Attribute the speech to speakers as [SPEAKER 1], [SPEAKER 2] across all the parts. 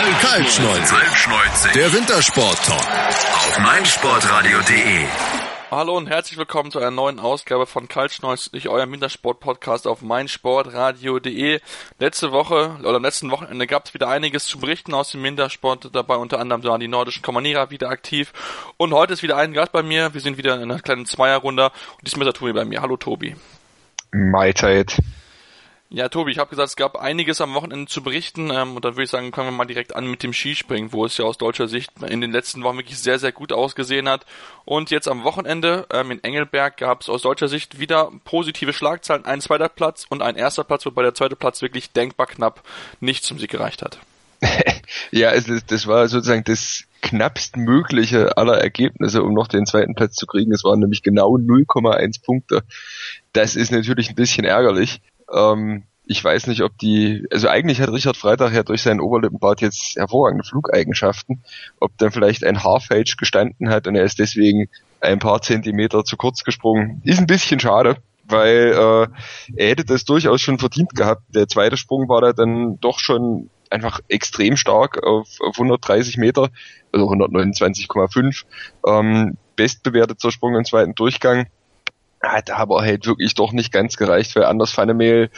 [SPEAKER 1] Kaltschneuzig.
[SPEAKER 2] Kaltschneuzig.
[SPEAKER 1] Der Wintersport-Talk.
[SPEAKER 2] Auf meinsportradio.de.
[SPEAKER 3] Hallo und herzlich willkommen zu einer neuen Ausgabe von Kaltschneuzig, eurem Wintersport-Podcast auf meinsportradio.de. Letzte Woche oder am letzten Wochenende gab es wieder einiges zu berichten aus dem Wintersport. Dabei unter anderem waren die nordischen Kommanierer wieder aktiv. Und heute ist wieder ein Gast bei mir. Wir sind wieder in einer kleinen Zweierrunde. Und diesmal ist der Tobi bei mir. Hallo Tobi.
[SPEAKER 4] Mahlzeit.
[SPEAKER 3] Ja, Tobi, ich habe gesagt, es gab einiges am Wochenende zu berichten ähm, und dann würde ich sagen, fangen wir mal direkt an mit dem Skispringen, wo es ja aus deutscher Sicht in den letzten Wochen wirklich sehr, sehr gut ausgesehen hat. Und jetzt am Wochenende ähm, in Engelberg gab es aus deutscher Sicht wieder positive Schlagzeilen, ein zweiter Platz und ein erster Platz, wobei der zweite Platz wirklich denkbar knapp nicht zum Sieg gereicht hat.
[SPEAKER 4] ja, es, das war sozusagen das knappstmögliche aller Ergebnisse, um noch den zweiten Platz zu kriegen. Es waren nämlich genau 0,1 Punkte. Das ist natürlich ein bisschen ärgerlich. Ähm, ich weiß nicht, ob die, also eigentlich hat Richard Freitag ja durch seinen Oberlippenbart jetzt hervorragende Flugeigenschaften, ob dann vielleicht ein Haarfälsch gestanden hat und er ist deswegen ein paar Zentimeter zu kurz gesprungen. Ist ein bisschen schade, weil äh, er hätte das durchaus schon verdient gehabt. Der zweite Sprung war da dann doch schon einfach extrem stark auf, auf 130 Meter, also 129,5. Ähm, bestbewerteter Sprung im zweiten Durchgang hat aber halt wirklich doch nicht ganz gereicht, weil Anders Vannemehl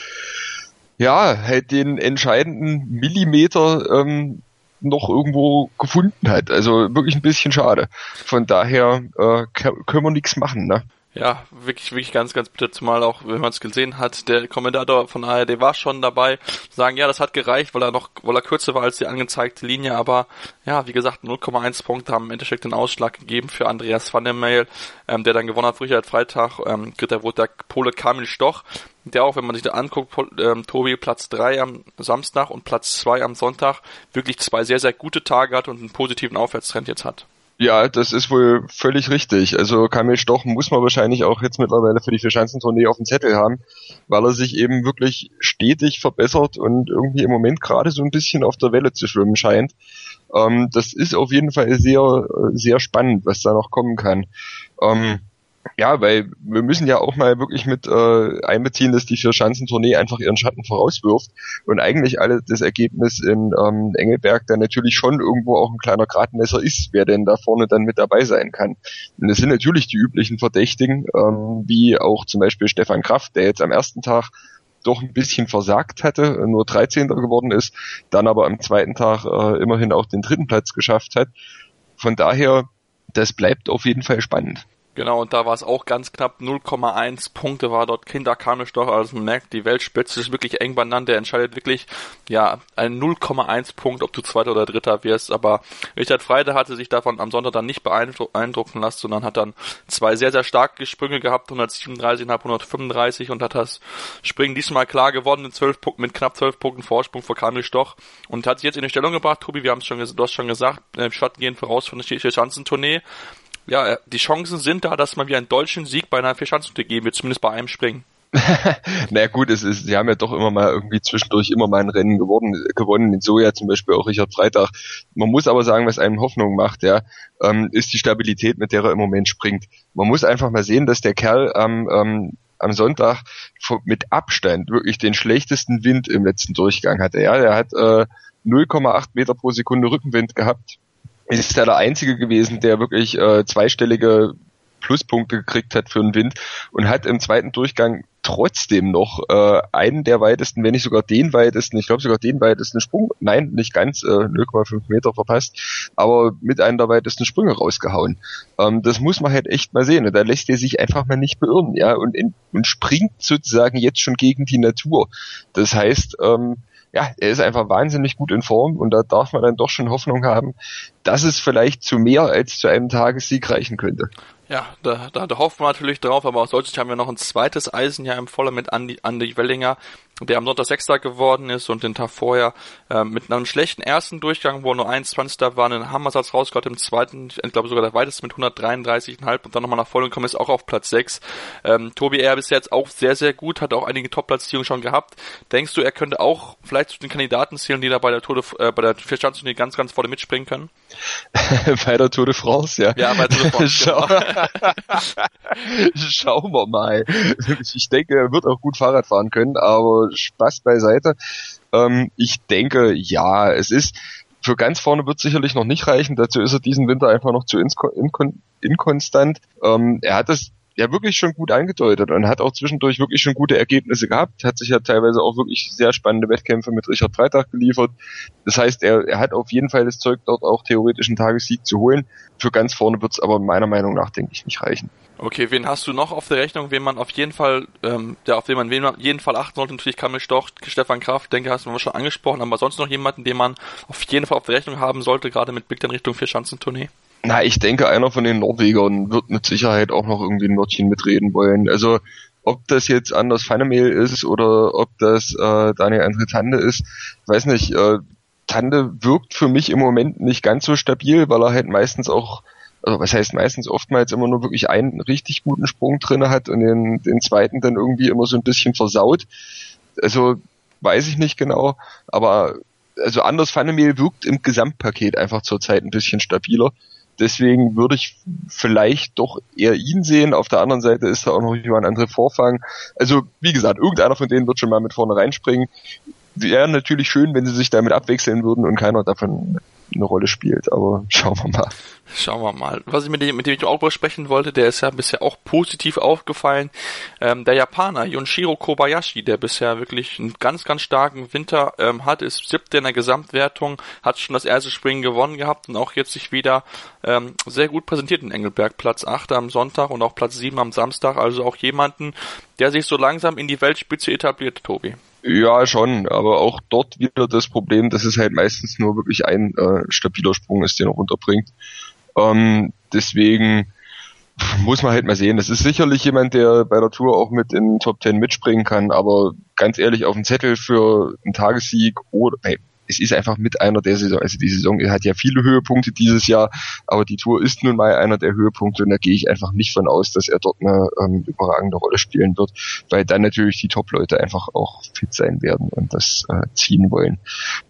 [SPEAKER 4] ja halt den entscheidenden Millimeter ähm, noch irgendwo gefunden hat. Also wirklich ein bisschen schade. Von daher äh, können wir nichts machen, ne?
[SPEAKER 3] Ja, wirklich, wirklich ganz, ganz bitter, zumal auch, wenn man es gesehen hat, der Kommentator von ARD war schon dabei, sagen, ja, das hat gereicht, weil er noch, weil er kürzer war als die angezeigte Linie, aber ja, wie gesagt, 0,1 Punkte haben im Endeffekt den Ausschlag gegeben für Andreas van der Meil, ähm, der dann gewonnen hat, Richard Freitag, ähm, dritter wurde der Pole Kamil Stoch, der auch, wenn man sich da anguckt, ähm, Tobi Platz 3 am Samstag und Platz 2 am Sonntag, wirklich zwei sehr, sehr gute Tage hat und einen positiven Aufwärtstrend jetzt hat.
[SPEAKER 4] Ja, das ist wohl völlig richtig. Also Kamil Stoch muss man wahrscheinlich auch jetzt mittlerweile für die Vierschanzentournee auf dem Zettel haben, weil er sich eben wirklich stetig verbessert und irgendwie im Moment gerade so ein bisschen auf der Welle zu schwimmen scheint. Ähm, das ist auf jeden Fall sehr, sehr spannend, was da noch kommen kann. Ähm, ja, weil wir müssen ja auch mal wirklich mit äh, einbeziehen, dass die Vier-Schanzentournee einfach ihren Schatten vorauswirft und eigentlich alle das Ergebnis in ähm, Engelberg dann natürlich schon irgendwo auch ein kleiner Gradmesser ist, wer denn da vorne dann mit dabei sein kann. Und es sind natürlich die üblichen Verdächtigen, ähm, wie auch zum Beispiel Stefan Kraft, der jetzt am ersten Tag doch ein bisschen versagt hatte, nur 13. geworden ist, dann aber am zweiten Tag äh, immerhin auch den dritten Platz geschafft hat. Von daher, das bleibt auf jeden Fall spannend.
[SPEAKER 3] Genau, und da war es auch ganz knapp. 0,1 Punkte war dort Kinder doch, also man merkt, die Weltspitze ist wirklich eng beieinander, der entscheidet wirklich, ja, ein 0,1 Punkt, ob du Zweiter oder Dritter wirst, aber Richard Freide hatte sich davon am Sonntag dann nicht beeindrucken lassen, sondern hat dann zwei sehr, sehr starke Sprünge gehabt, 137,5, 135 und hat das Springen diesmal klar gewonnen, mit, 12 Punkten, mit knapp 12 Punkten Vorsprung vor Kamil Stoch. Und hat sich jetzt in die Stellung gebracht, Tobi, wir haben es schon, du hast schon gesagt, äh, Schatten gehen voraus von der Schanzentournee, ja, die Chancen sind da, dass man wie einen deutschen Sieg bei einer Vierschanzentournee geben wird, zumindest bei einem Springen.
[SPEAKER 4] naja gut, es ist, sie haben ja doch immer mal irgendwie zwischendurch immer mal ein Rennen geworden, gewonnen, in Soja zum Beispiel auch Richard Freitag. Man muss aber sagen, was einem Hoffnung macht, ja, ähm, ist die Stabilität, mit der er im Moment springt. Man muss einfach mal sehen, dass der Kerl am, ähm, am Sonntag mit Abstand wirklich den schlechtesten Wind im letzten Durchgang hatte. Ja, er hat äh, 0,8 Meter pro Sekunde Rückenwind gehabt ist er der Einzige gewesen, der wirklich äh, zweistellige Pluspunkte gekriegt hat für den Wind und hat im zweiten Durchgang trotzdem noch äh, einen der weitesten, wenn nicht sogar den weitesten, ich glaube sogar den weitesten Sprung, nein, nicht ganz, äh, 0,5 Meter verpasst, aber mit einem der weitesten Sprünge rausgehauen. Ähm, das muss man halt echt mal sehen. Und da lässt er sich einfach mal nicht beirren, ja, und, in, und springt sozusagen jetzt schon gegen die Natur. Das heißt, ähm, ja, er ist einfach wahnsinnig gut in Form und da darf man dann doch schon Hoffnung haben, dass es vielleicht zu mehr als zu einem Tagessieg reichen könnte.
[SPEAKER 3] Ja, da, da, da hoffen wir natürlich drauf, aber aus Deutschland haben wir noch ein zweites Eisenjahr im Voller mit Andi, Andi Wellinger, der am Sonntag Sechster geworden ist und den Tag vorher äh, mit einem schlechten ersten Durchgang, wo er nur 21. war, einen Hammersatz rausgehauen, im zweiten, ich glaube sogar der weiteste mit 133,5 und dann nochmal nach vorne gekommen ist, auch auf Platz 6. Ähm, Tobi R. bis jetzt auch sehr, sehr gut, hat auch einige Top-Platzierungen schon gehabt. Denkst du, er könnte auch vielleicht zu den Kandidaten zählen, die da bei der Tour de, äh, bei der Vierschanzentournee ganz, ganz vorne mitspringen können?
[SPEAKER 4] bei der Tour de France, ja.
[SPEAKER 3] Ja, bei der Tour de France.
[SPEAKER 4] Genau. Schauen wir mal. Ich denke, er wird auch gut Fahrrad fahren können, aber Spaß beiseite. Ähm, ich denke, ja, es ist, für ganz vorne wird sicherlich noch nicht reichen. Dazu ist er diesen Winter einfach noch zu inkon inkonstant. Ähm, er hat das ja wirklich schon gut angedeutet und hat auch zwischendurch wirklich schon gute Ergebnisse gehabt, hat sich ja teilweise auch wirklich sehr spannende Wettkämpfe mit Richard Freitag geliefert. Das heißt, er, er hat auf jeden Fall das Zeug, dort auch theoretisch einen Tagessieg zu holen. Für ganz vorne wird es aber meiner Meinung nach, denke ich, nicht reichen.
[SPEAKER 3] Okay, wen hast du noch auf der Rechnung, wen man auf jeden Fall, ähm, der auf den man wen man jeden Fall achten sollte? Natürlich Kamil Stoch, Stefan Kraft, denke, hast du schon angesprochen, aber sonst noch jemanden, den man auf jeden Fall auf der Rechnung haben sollte, gerade mit Blick in Richtung Vier-Schanzentournee?
[SPEAKER 4] Na, ich denke, einer von den Norwegern wird mit Sicherheit auch noch irgendwie ein Wörtchen mitreden wollen. Also, ob das jetzt Anders Fannemel ist oder ob das äh, Daniel André Tande ist, weiß nicht. Äh, Tande wirkt für mich im Moment nicht ganz so stabil, weil er halt meistens auch, also was heißt meistens, oftmals immer nur wirklich einen richtig guten Sprung drinne hat und den, den zweiten dann irgendwie immer so ein bisschen versaut. Also weiß ich nicht genau, aber also Anders Fannemel wirkt im Gesamtpaket einfach zurzeit ein bisschen stabiler. Deswegen würde ich vielleicht doch eher ihn sehen. Auf der anderen Seite ist da auch noch jemand andere Vorfang. Also, wie gesagt, irgendeiner von denen wird schon mal mit vorne reinspringen. Wäre natürlich schön, wenn sie sich damit abwechseln würden und keiner davon eine Rolle spielt, aber schauen wir mal.
[SPEAKER 3] Schauen wir mal. Was ich mit dem, mit dem ich auch besprechen wollte, der ist ja bisher auch positiv aufgefallen. Ähm, der Japaner Yonshiro Kobayashi, der bisher wirklich einen ganz, ganz starken Winter ähm, hat, ist siebter in der Gesamtwertung, hat schon das erste Springen gewonnen gehabt und auch jetzt sich wieder ähm, sehr gut präsentiert in Engelberg. Platz 8 am Sonntag und auch Platz 7 am Samstag. Also auch jemanden, der sich so langsam in die Weltspitze etabliert, Tobi.
[SPEAKER 4] Ja, schon, aber auch dort wieder das Problem, dass es halt meistens nur wirklich ein äh, stabiler Sprung ist, den er runterbringt. Ähm, deswegen muss man halt mal sehen. Das ist sicherlich jemand, der bei der Tour auch mit in Top Ten mitspringen kann, aber ganz ehrlich, auf dem Zettel für einen Tagessieg oder, hey, es ist einfach mit einer der Saison, also die Saison hat ja viele Höhepunkte dieses Jahr, aber die Tour ist nun mal einer der Höhepunkte und da gehe ich einfach nicht von aus, dass er dort eine ähm, überragende Rolle spielen wird, weil dann natürlich die Top-Leute einfach auch fit sein werden und das äh, ziehen wollen.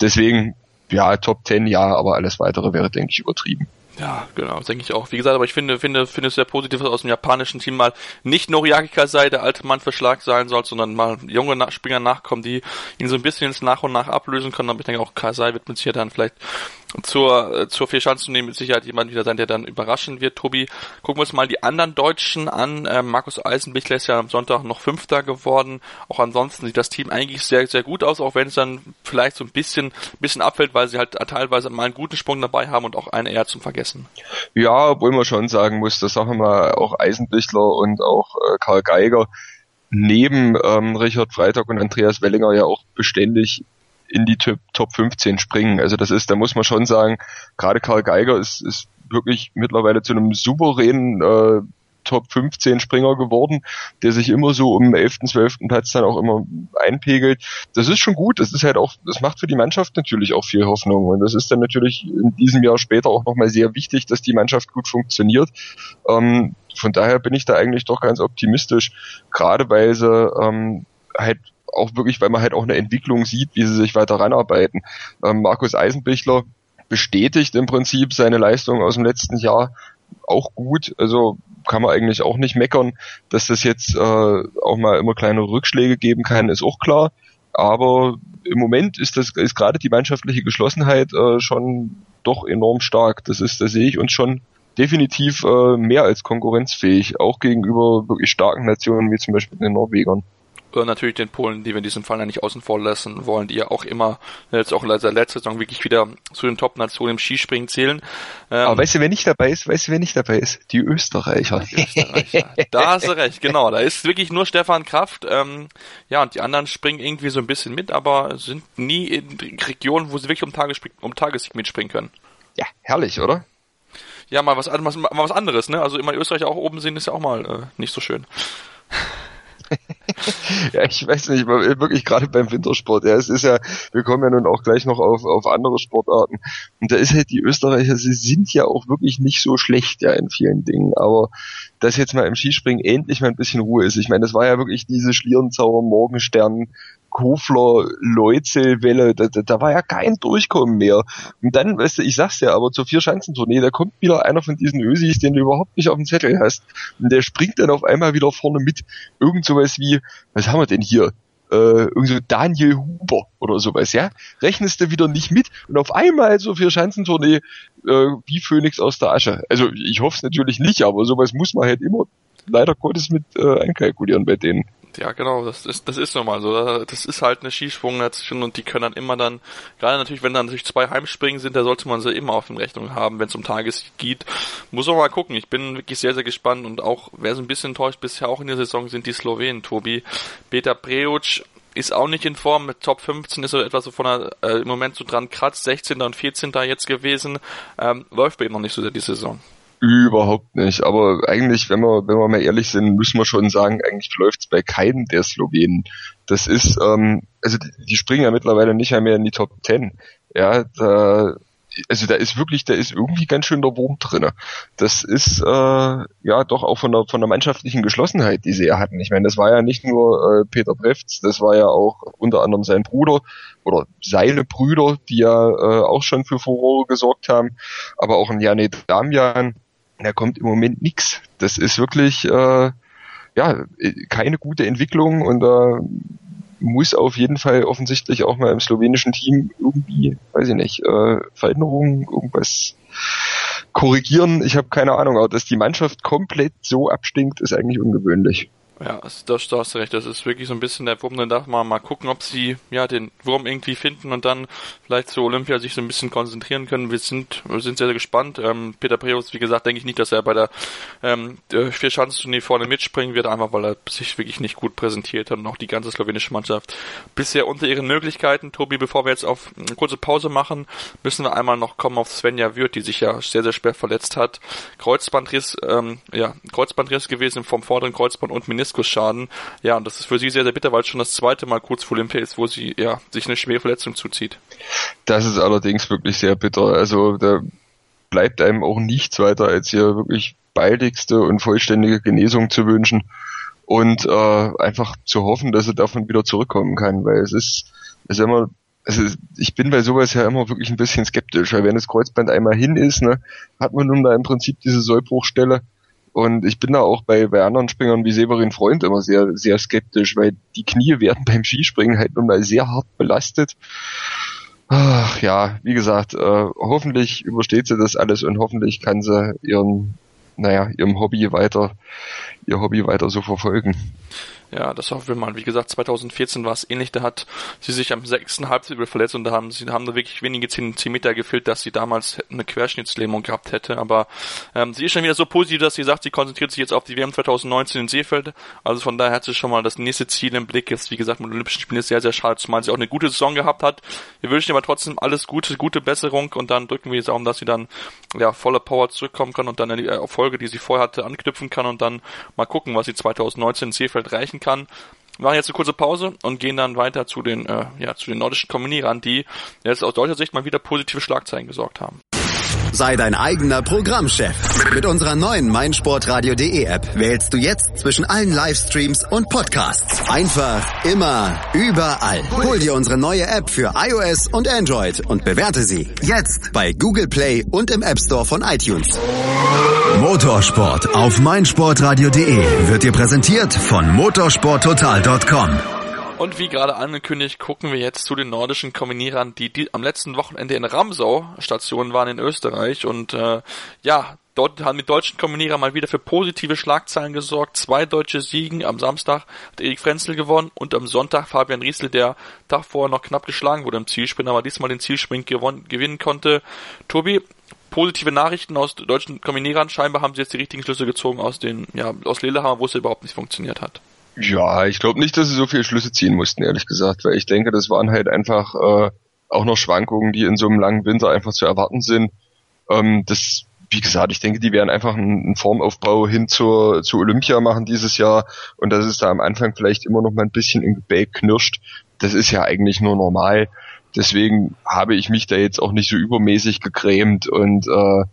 [SPEAKER 4] Deswegen, ja, Top 10 ja, aber alles weitere wäre, denke ich, übertrieben.
[SPEAKER 3] Ja, genau, denke ich auch. Wie gesagt, aber ich finde, finde, finde es sehr positiv, dass aus dem japanischen Team mal nicht Noriaki Kasai der alte Mann für Schlag sein soll, sondern mal junge Springer nachkommen, die ihn so ein bisschen ins nach und nach ablösen können. Aber ich denke auch Kasai wird mit sich dann vielleicht zur, äh, zur Vierschanzentournee mit Sicherheit jemand wieder sein, der dann überraschen wird. Tobi, gucken wir uns mal die anderen Deutschen an. Ähm, Markus Eisenbichler ist ja am Sonntag noch Fünfter geworden. Auch ansonsten sieht das Team eigentlich sehr, sehr gut aus, auch wenn es dann vielleicht so ein bisschen, bisschen abfällt, weil sie halt teilweise mal einen guten Sprung dabei haben und auch einen eher zum Vergessen.
[SPEAKER 4] Ja, obwohl man schon sagen muss, dass sagen wir mal auch Eisenbichler und auch äh, Karl Geiger neben ähm, Richard Freitag und Andreas Wellinger ja auch beständig in die Top 15 springen. Also das ist, da muss man schon sagen, gerade Karl Geiger ist, ist wirklich mittlerweile zu einem souveränen äh, Top 15 Springer geworden, der sich immer so um 11., 12. Platz dann auch immer einpegelt. Das ist schon gut. Das ist halt auch, das macht für die Mannschaft natürlich auch viel Hoffnung. Und das ist dann natürlich in diesem Jahr später auch nochmal sehr wichtig, dass die Mannschaft gut funktioniert. Ähm, von daher bin ich da eigentlich doch ganz optimistisch, gerade weil sie ähm, halt auch wirklich, weil man halt auch eine Entwicklung sieht, wie sie sich weiter ranarbeiten. Ähm, Markus Eisenbichler bestätigt im Prinzip seine Leistung aus dem letzten Jahr auch gut. Also kann man eigentlich auch nicht meckern, dass das jetzt äh, auch mal immer kleine Rückschläge geben kann, ist auch klar. Aber im Moment ist das ist gerade die mannschaftliche Geschlossenheit äh, schon doch enorm stark. Das ist, da sehe ich uns schon definitiv äh, mehr als konkurrenzfähig, auch gegenüber wirklich starken Nationen wie zum Beispiel den Norwegern
[SPEAKER 3] natürlich den Polen, die wir in diesem Fall ja nicht außen vor lassen wollen, die ja auch immer jetzt auch in der letzten Saison wirklich wieder zu den Top-Nationen im Skispringen zählen.
[SPEAKER 4] Ähm, Aber weißt du, wer nicht dabei ist? Weißt du, wer nicht dabei ist? Die Österreicher. Die Österreicher.
[SPEAKER 3] da hast du recht, genau. Da ist wirklich nur Stefan Kraft. Ähm, ja, und die anderen springen irgendwie so ein bisschen mit, aber sind nie in Regionen, wo sie wirklich um, Tages um Tagessieg mitspringen können.
[SPEAKER 4] Ja, herrlich, oder?
[SPEAKER 3] Ja, mal was, mal, mal was anderes, ne? Also immer die Österreicher auch oben sehen, ist ja auch mal äh, nicht so schön.
[SPEAKER 4] Ja, ich weiß nicht, wirklich gerade beim Wintersport. Ja, es ist ja, wir kommen ja nun auch gleich noch auf, auf andere Sportarten. Und da ist halt die Österreicher, sie sind ja auch wirklich nicht so schlecht, ja, in vielen Dingen. Aber dass jetzt mal im Skispringen endlich mal ein bisschen Ruhe ist. Ich meine, das war ja wirklich diese Schlierenzauer Morgenstern Kofler Leutzel-Welle, da, da, war ja kein Durchkommen mehr. Und dann, weißt du, ich sag's ja, aber zur Vier-Schanzentournee, da kommt wieder einer von diesen Ösis, den du überhaupt nicht auf dem Zettel hast. Und der springt dann auf einmal wieder vorne mit. Irgend sowas wie, was haben wir denn hier? äh, irgendwie so Daniel Huber oder sowas, ja, rechnest du wieder nicht mit und auf einmal so für Schanzentournee äh, wie Phoenix aus der Asche. Also ich hoffe es natürlich nicht, aber sowas muss man halt immer leider Gottes mit äh, einkalkulieren bei denen.
[SPEAKER 3] Ja, genau, das ist, das ist normal so. Das ist halt eine Skisprung dazwischen und die können dann immer dann, gerade natürlich, wenn dann natürlich zwei Heimspringen sind, da sollte man sie immer auf den Rechnung haben, wenn es um Tages geht. Muss auch mal gucken. Ich bin wirklich sehr, sehr gespannt und auch, wer so ein bisschen enttäuscht bisher auch in der Saison sind die Slowenen, Tobi. Peter Preuc ist auch nicht in Form, mit Top 15 ist er etwas so von der, äh, im Moment so dran kratzt, 16. und 14. jetzt gewesen, ähm, läuft bei ihm noch nicht so sehr die Saison.
[SPEAKER 4] Überhaupt nicht. Aber eigentlich, wenn wir, wenn wir mal ehrlich sind, müssen wir schon sagen, eigentlich läuft's bei keinem der Slowenen. Das ist, ähm, also die, die springen ja mittlerweile nicht mehr in die Top Ten. Ja, da, also da ist wirklich, da ist irgendwie ganz schön der Wurm drinne. Das ist äh, ja doch auch von der von der mannschaftlichen Geschlossenheit, die sie ja hatten. Ich meine, das war ja nicht nur äh, Peter Brefts, das war ja auch unter anderem sein Bruder oder seine Brüder, die ja äh, auch schon für Furore gesorgt haben, aber auch ein Janet Damian, da kommt im Moment nichts. Das ist wirklich äh, ja keine gute Entwicklung und da äh, muss auf jeden Fall offensichtlich auch mal im slowenischen Team irgendwie, weiß ich nicht, äh, Veränderungen, irgendwas korrigieren. Ich habe keine Ahnung, aber dass die Mannschaft komplett so abstinkt, ist eigentlich ungewöhnlich.
[SPEAKER 3] Ja, das, da hast du recht. Das ist wirklich so ein bisschen der Wurm. Dann darf man mal gucken, ob sie ja den Wurm irgendwie finden und dann vielleicht zu Olympia sich so ein bisschen konzentrieren können. Wir sind, wir sind sehr, sehr gespannt. Ähm, Peter Preus, wie gesagt, denke ich nicht, dass er bei der ähm, vier Schanzenturnier vorne mitspringen wird, einfach weil er sich wirklich nicht gut präsentiert hat und auch die ganze slowenische Mannschaft bisher unter ihren Möglichkeiten. Tobi, bevor wir jetzt auf eine kurze Pause machen, müssen wir einmal noch kommen auf Svenja Würth, die sich ja sehr, sehr schwer verletzt hat. Kreuzbandriss, ähm, ja, Kreuzbandriss gewesen vom vorderen Kreuzband und Minister Meniskusschaden. Ja, und das ist für sie sehr, sehr bitter, weil es schon das zweite Mal kurz vor Olympia ist, wo sie ja sich eine schwere Verletzung zuzieht.
[SPEAKER 4] Das ist allerdings wirklich sehr bitter. Also da bleibt einem auch nichts weiter, als hier wirklich baldigste und vollständige Genesung zu wünschen und äh, einfach zu hoffen, dass er davon wieder zurückkommen kann, weil es ist, es ist immer also ich bin bei sowas ja immer wirklich ein bisschen skeptisch, weil wenn das Kreuzband einmal hin ist, ne, hat man nun da im Prinzip diese Sollbruchstelle und ich bin da auch bei, bei anderen Springern wie Severin Freund immer sehr, sehr skeptisch, weil die Knie werden beim Skispringen halt nun mal sehr hart belastet. Ach, ja, wie gesagt, äh, hoffentlich übersteht sie das alles und hoffentlich kann sie ihren, naja, ihrem Hobby weiter, ihr Hobby weiter so verfolgen.
[SPEAKER 3] Ja, das hoffen wir mal. Wie gesagt, 2014 war es ähnlich. Da hat sie sich am sechsten Halbzwirbel verletzt und da haben sie haben da wirklich wenige Zentimeter gefehlt, dass sie damals eine Querschnittslähmung gehabt hätte. Aber ähm, sie ist schon wieder so positiv, dass sie sagt, sie konzentriert sich jetzt auf die WM 2019 in Seefeld. Also von daher hat sie schon mal das nächste Ziel im Blick. Jetzt, wie gesagt, mit Olympischen Spielen ist sehr, sehr schade, zumal sie auch eine gute Saison gehabt hat. Wir wünschen ihr aber trotzdem alles Gute, gute Besserung und dann drücken wir jetzt auch, dass sie dann ja voller Power zurückkommen kann und dann die Erfolge, die sie vorher hatte, anknüpfen kann und dann mal gucken, was sie 2019 in Seefeld reichen kann. Wir machen jetzt eine kurze Pause und gehen dann weiter zu den, äh, ja, zu den nordischen Kombinierern, die jetzt aus deutscher Sicht mal wieder positive Schlagzeilen gesorgt haben.
[SPEAKER 1] Sei dein eigener Programmchef. Mit unserer neuen meinsportradio.de App wählst du jetzt zwischen allen Livestreams und Podcasts. Einfach, immer, überall. Hol dir unsere neue App für iOS und Android und bewerte sie jetzt bei Google Play und im App Store von iTunes. Motorsport auf meinsportradio.de wird dir präsentiert von motorsporttotal.com.
[SPEAKER 3] Und wie gerade angekündigt, gucken wir jetzt zu den nordischen Kombinierern, die, die am letzten Wochenende in Ramsau Stationen waren in Österreich. Und äh, ja, dort haben die deutschen Kombinierer mal wieder für positive Schlagzeilen gesorgt. Zwei deutsche Siegen. Am Samstag hat Erik Frenzel gewonnen und am Sonntag Fabian Riesel, der Tag vorher noch knapp geschlagen wurde im Zielsprint, aber diesmal den Zielsprint gewonnen, gewinnen konnte. Tobi, positive Nachrichten aus deutschen Kombinierern. Scheinbar haben sie jetzt die richtigen Schlüsse gezogen aus den, ja, aus Lillehammer, wo es überhaupt nicht funktioniert hat.
[SPEAKER 4] Ja, ich glaube nicht, dass sie so viele Schlüsse ziehen mussten, ehrlich gesagt, weil ich denke, das waren halt einfach äh, auch noch Schwankungen, die in so einem langen Winter einfach zu erwarten sind. Ähm, das, wie gesagt, ich denke, die werden einfach einen, Formaufbau hin zur, zu Olympia machen dieses Jahr und dass es da am Anfang vielleicht immer noch mal ein bisschen im Gebäck knirscht, das ist ja eigentlich nur normal. Deswegen habe ich mich da jetzt auch nicht so übermäßig gegrämt und äh,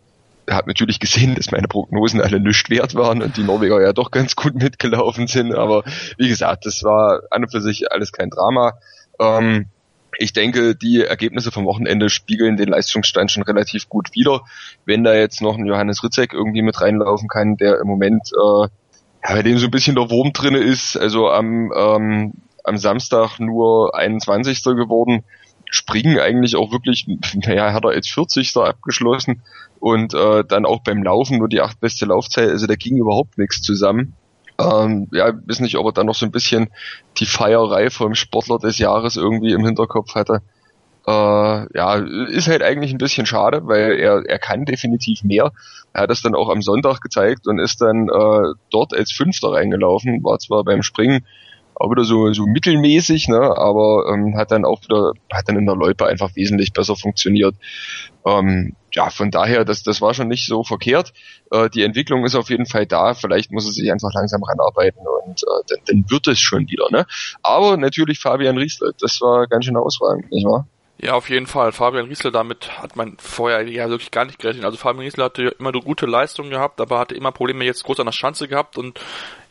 [SPEAKER 4] habe natürlich gesehen, dass meine Prognosen alle nichts wert waren und die Norweger ja doch ganz gut mitgelaufen sind. Aber wie gesagt, das war an und für sich alles kein Drama. Ähm, ich denke, die Ergebnisse vom Wochenende spiegeln den Leistungsstand schon relativ gut wider. Wenn da jetzt noch ein Johannes Ritzek irgendwie mit reinlaufen kann, der im Moment äh, ja, bei dem so ein bisschen der Wurm drinne ist, also am ähm, am Samstag nur 21. geworden. Springen eigentlich auch wirklich, naja, hat er als 40. abgeschlossen und äh, dann auch beim Laufen nur die acht beste Laufzeit, also da ging überhaupt nichts zusammen. Ähm, ja, weiß nicht, ob er dann noch so ein bisschen die Feierei vom Sportler des Jahres irgendwie im Hinterkopf hatte. Äh, ja, ist halt eigentlich ein bisschen schade, weil er, er kann definitiv mehr. Er hat das dann auch am Sonntag gezeigt und ist dann äh, dort als Fünfter reingelaufen, war zwar beim Springen auch wieder so, so mittelmäßig, ne, aber ähm, hat dann auch wieder, hat dann in der Loipe einfach wesentlich besser funktioniert. Ähm, ja, von daher, das, das war schon nicht so verkehrt. Äh, die Entwicklung ist auf jeden Fall da. Vielleicht muss er sich einfach langsam ranarbeiten und äh, dann, dann wird es schon wieder. Ne? Aber natürlich Fabian Riesler, das war ganz schön herausragend, nicht wahr?
[SPEAKER 3] Ja, auf jeden Fall. Fabian Riesler, damit hat man vorher ja wirklich gar nicht gerechnet. Also Fabian Riesler hatte immer eine gute Leistung gehabt, aber hatte immer Probleme jetzt groß an der Schanze gehabt und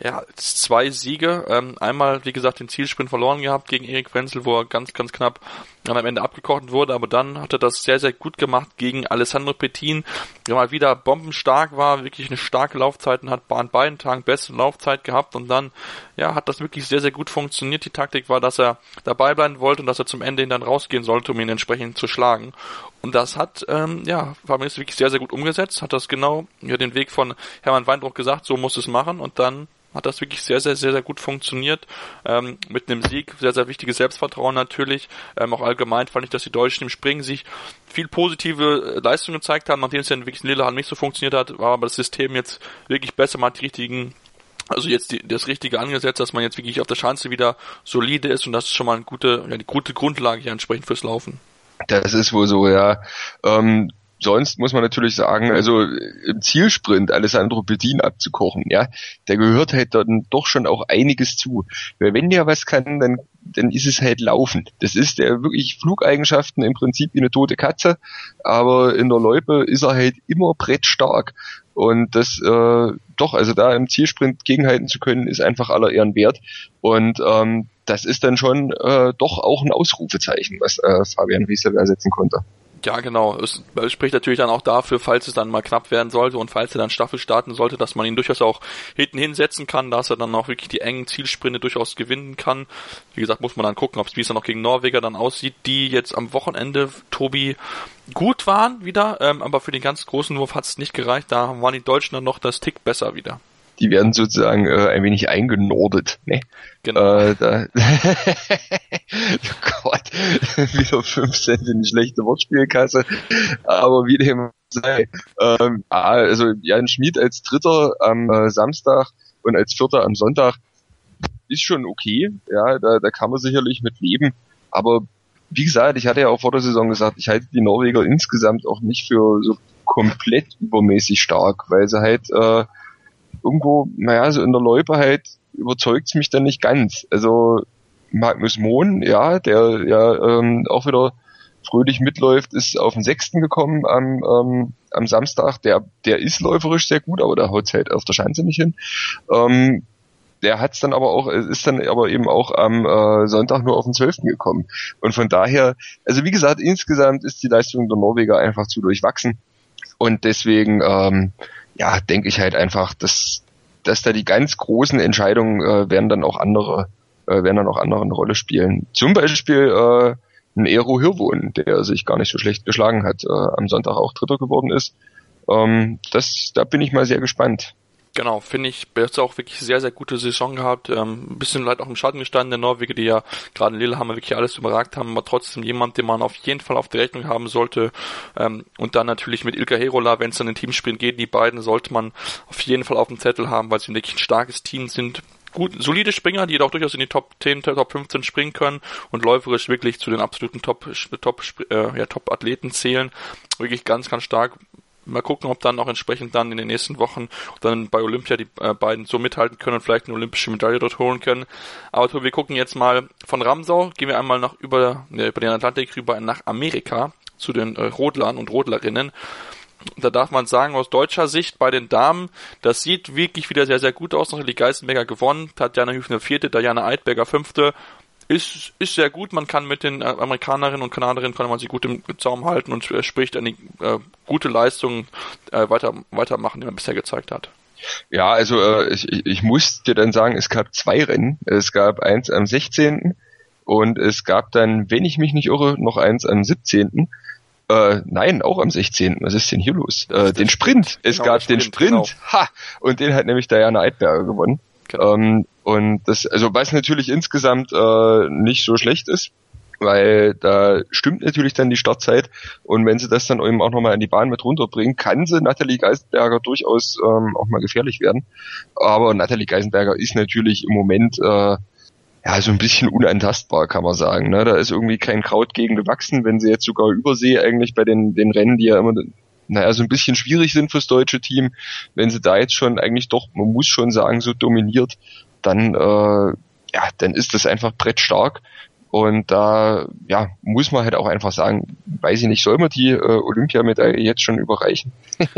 [SPEAKER 3] ja, zwei Siege. Ähm, einmal, wie gesagt, den Zielsprint verloren gehabt gegen Erik Wenzel, wo er ganz, ganz knapp am Ende abgekocht wurde, aber dann hat er das sehr, sehr gut gemacht gegen Alessandro Petin, der mal wieder bombenstark war, wirklich eine starke Laufzeit und hat an beiden Tagen beste Laufzeit gehabt und dann, ja, hat das wirklich sehr, sehr gut funktioniert. Die Taktik war, dass er dabei bleiben wollte und dass er zum Ende hin dann rausgehen sollte, um ihn entsprechend zu schlagen. Und das hat, ähm, ja, Fabian wirklich sehr, sehr gut umgesetzt, hat das genau ja, den Weg von Hermann Weinbruch gesagt, so muss es machen und dann hat das wirklich sehr, sehr, sehr, sehr gut funktioniert. Ähm, mit einem Sieg, sehr, sehr wichtiges Selbstvertrauen natürlich. Ähm, auch allgemein fand ich, dass die Deutschen im Springen sich viel positive äh, Leistungen gezeigt haben, nachdem es ja wirklich in Lillehammer nicht so funktioniert hat, war aber das System jetzt wirklich besser, man hat die richtigen also jetzt die, das Richtige angesetzt, dass man jetzt wirklich auf der Schanze wieder solide ist und das ist schon mal eine gute, ja, eine gute Grundlage hier entsprechend fürs Laufen.
[SPEAKER 4] Das ist wohl so, ja. Ähm, sonst muss man natürlich sagen, also im Zielsprint Alessandro Bedin abzukochen, ja, der gehört halt dann doch schon auch einiges zu. Weil wenn der was kann, dann, dann ist es halt Laufen. Das ist der wirklich Flugeigenschaften im Prinzip wie eine tote Katze, aber in der Loipe ist er halt immer brettstark. Und das äh, doch, also da im Zielsprint gegenhalten zu können, ist einfach aller Ehren wert. Und ähm, das ist dann schon äh, doch auch ein Ausrufezeichen, was äh, Fabian Riesler ersetzen konnte.
[SPEAKER 3] Ja, genau. Es spricht natürlich dann auch dafür, falls es dann mal knapp werden sollte und falls er dann Staffel starten sollte, dass man ihn durchaus auch hinten hinsetzen kann, dass er dann auch wirklich die engen Zielsprinte durchaus gewinnen kann. Wie gesagt, muss man dann gucken, ob es wie es dann noch gegen Norweger dann aussieht, die jetzt am Wochenende, Tobi, gut waren wieder, ähm, aber für den ganz großen Wurf hat es nicht gereicht. Da waren die Deutschen dann noch das Tick besser wieder
[SPEAKER 4] die werden sozusagen äh, ein wenig eingenordet. Ne?
[SPEAKER 3] Genau.
[SPEAKER 4] Äh, da oh Gott, wieder 5 Cent in die schlechte Wortspielkasse, aber wie dem sei. Ähm, also Jan Schmid als Dritter am äh, Samstag und als Vierter am Sonntag ist schon okay, ja, da, da kann man sicherlich mit leben, aber wie gesagt, ich hatte ja auch vor der Saison gesagt, ich halte die Norweger insgesamt auch nicht für so komplett übermäßig stark, weil sie halt äh, irgendwo, naja, so in der Loipe halt überzeugt's mich dann nicht ganz. Also Magnus Mohn, ja, der ja ähm, auch wieder fröhlich mitläuft, ist auf den sechsten gekommen am, ähm, am Samstag. Der, der ist läuferisch sehr gut, aber der haut halt auf der Schanze nicht hin. Ähm, der hat's dann aber auch, ist dann aber eben auch am äh, Sonntag nur auf den zwölften gekommen. Und von daher, also wie gesagt, insgesamt ist die Leistung der Norweger einfach zu durchwachsen. Und deswegen, ähm, ja, denke ich halt einfach, dass, dass da die ganz großen Entscheidungen äh, werden dann auch andere, äh, werden dann auch andere eine Rolle spielen. Zum Beispiel äh, ein Ero Hirwohn, der sich gar nicht so schlecht geschlagen hat, äh, am Sonntag auch Dritter geworden ist. Ähm, das, da bin ich mal sehr gespannt.
[SPEAKER 3] Genau, finde ich, jetzt auch wirklich sehr, sehr gute Saison gehabt. Ähm, ein bisschen leid auch im Schatten gestanden der Norweger, die ja gerade in Lillehammer wirklich alles überragt haben, aber trotzdem jemand, den man auf jeden Fall auf der Rechnung haben sollte. Ähm, und dann natürlich mit Ilka Herola, wenn es dann in den geht, die beiden sollte man auf jeden Fall auf dem Zettel haben, weil sie wirklich ein starkes Team sind. Gut, solide Springer, die auch durchaus in die Top 10, Top 15 springen können und läuferisch wirklich zu den absoluten Top, Top, äh, ja, Top Athleten zählen. Wirklich ganz, ganz stark Mal gucken, ob dann auch entsprechend dann in den nächsten Wochen dann bei Olympia die äh, beiden so mithalten können und vielleicht eine olympische Medaille dort holen können. Aber wir gucken jetzt mal von Ramsau, gehen wir einmal nach über, ne, über den Atlantik rüber nach Amerika zu den äh, Rodlern und Rodlerinnen. Da darf man sagen, aus deutscher Sicht bei den Damen, das sieht wirklich wieder sehr, sehr gut aus. Die Geisenberger gewonnen, Tatjana Hüfner vierte, Diana Eidberger fünfte ist, ist sehr gut. Man kann mit den äh, Amerikanerinnen und Kanaderinnen kann man sich gut im Zaum halten und äh, spricht eine äh, gute Leistung äh, weiter, weitermachen, die man bisher gezeigt hat.
[SPEAKER 4] Ja, also äh, ich, ich muss dir dann sagen, es gab zwei Rennen. Es gab eins am 16. und es gab dann, wenn ich mich nicht irre, noch eins am 17. Äh, nein, auch am 16. Was ist denn hier los? Äh, den Sprint. Es
[SPEAKER 3] Genau,
[SPEAKER 4] gab
[SPEAKER 3] der
[SPEAKER 4] den
[SPEAKER 3] Sprint,
[SPEAKER 4] Sprint. Ha! Und den hat nämlich Diana Eidberger gewonnen.
[SPEAKER 3] Genau.
[SPEAKER 4] Ähm, und das, also was natürlich insgesamt äh, nicht so schlecht ist, weil da stimmt natürlich dann die Startzeit und wenn sie das dann eben auch nochmal an die Bahn mit runterbringen, kann sie Nathalie Geisenberger durchaus ähm, auch mal gefährlich werden. Aber Nathalie Geisenberger ist natürlich im Moment äh, ja so ein bisschen unantastbar, kann man sagen. Ne? Da ist irgendwie kein Kraut gegen gewachsen, wenn sie jetzt sogar Übersee eigentlich bei den, den Rennen, die ja immer naja, so ein bisschen schwierig sind fürs deutsche Team, wenn sie da jetzt schon eigentlich doch, man muss schon sagen, so dominiert, dann äh, ja, dann ist das einfach brettstark. Und da ja, muss man halt auch einfach sagen, weiß ich nicht, soll man die äh, Olympiamedaille jetzt schon überreichen?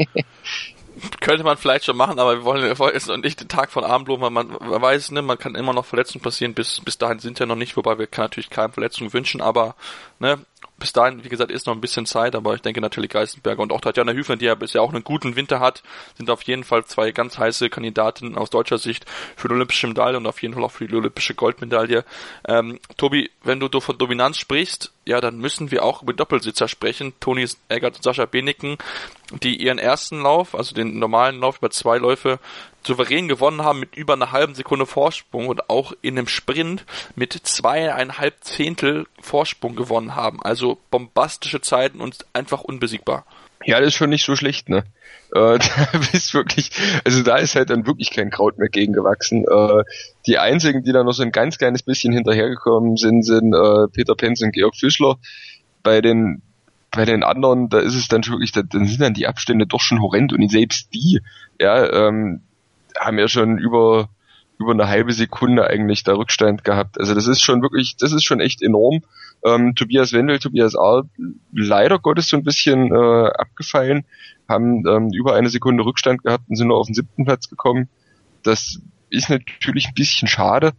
[SPEAKER 3] Könnte man vielleicht schon machen, aber wir wollen, jetzt noch nicht den Tag von Abendblumen, weil man, man weiß, ne, man kann immer noch Verletzungen passieren, bis, bis dahin sind ja noch nicht, wobei wir kann natürlich keine Verletzungen wünschen, aber, ne, bis dahin, wie gesagt, ist noch ein bisschen Zeit, aber ich denke natürlich Geistenberger und auch Tatjana Hüfner, die ja bisher auch einen guten Winter hat, sind auf jeden Fall zwei ganz heiße Kandidatinnen aus deutscher Sicht für die olympische Medaille und auf jeden Fall auch für die olympische Goldmedaille. Ähm, Tobi, wenn du von Dominanz sprichst, ja, dann müssen wir auch über Doppelsitzer sprechen. Toni Eggert und Sascha Beneken, die ihren ersten Lauf, also den normalen Lauf über zwei Läufe, souverän gewonnen haben mit über einer halben Sekunde Vorsprung und auch in einem Sprint mit zweieinhalb Zehntel Vorsprung gewonnen haben. Also bombastische Zeiten und einfach unbesiegbar.
[SPEAKER 4] Ja, das ist schon nicht so schlecht, ne? Äh, da bist wirklich, also da ist halt dann wirklich kein Kraut mehr gegen gewachsen. Äh, die einzigen, die da noch so ein ganz kleines bisschen hinterhergekommen sind, sind äh, Peter Penz und Georg Fischler. Bei den bei den anderen, da ist es dann wirklich, da, dann sind dann die Abstände doch schon horrend und selbst die, ja, ähm, haben ja schon über über eine halbe Sekunde eigentlich da Rückstand gehabt. Also das ist schon wirklich, das ist schon echt enorm. Ähm, Tobias Wendel, Tobias Ahr, leider Gottes so ein bisschen äh, abgefallen, haben ähm, über eine Sekunde Rückstand gehabt und sind nur auf den siebten Platz gekommen. Das ist natürlich ein bisschen schade,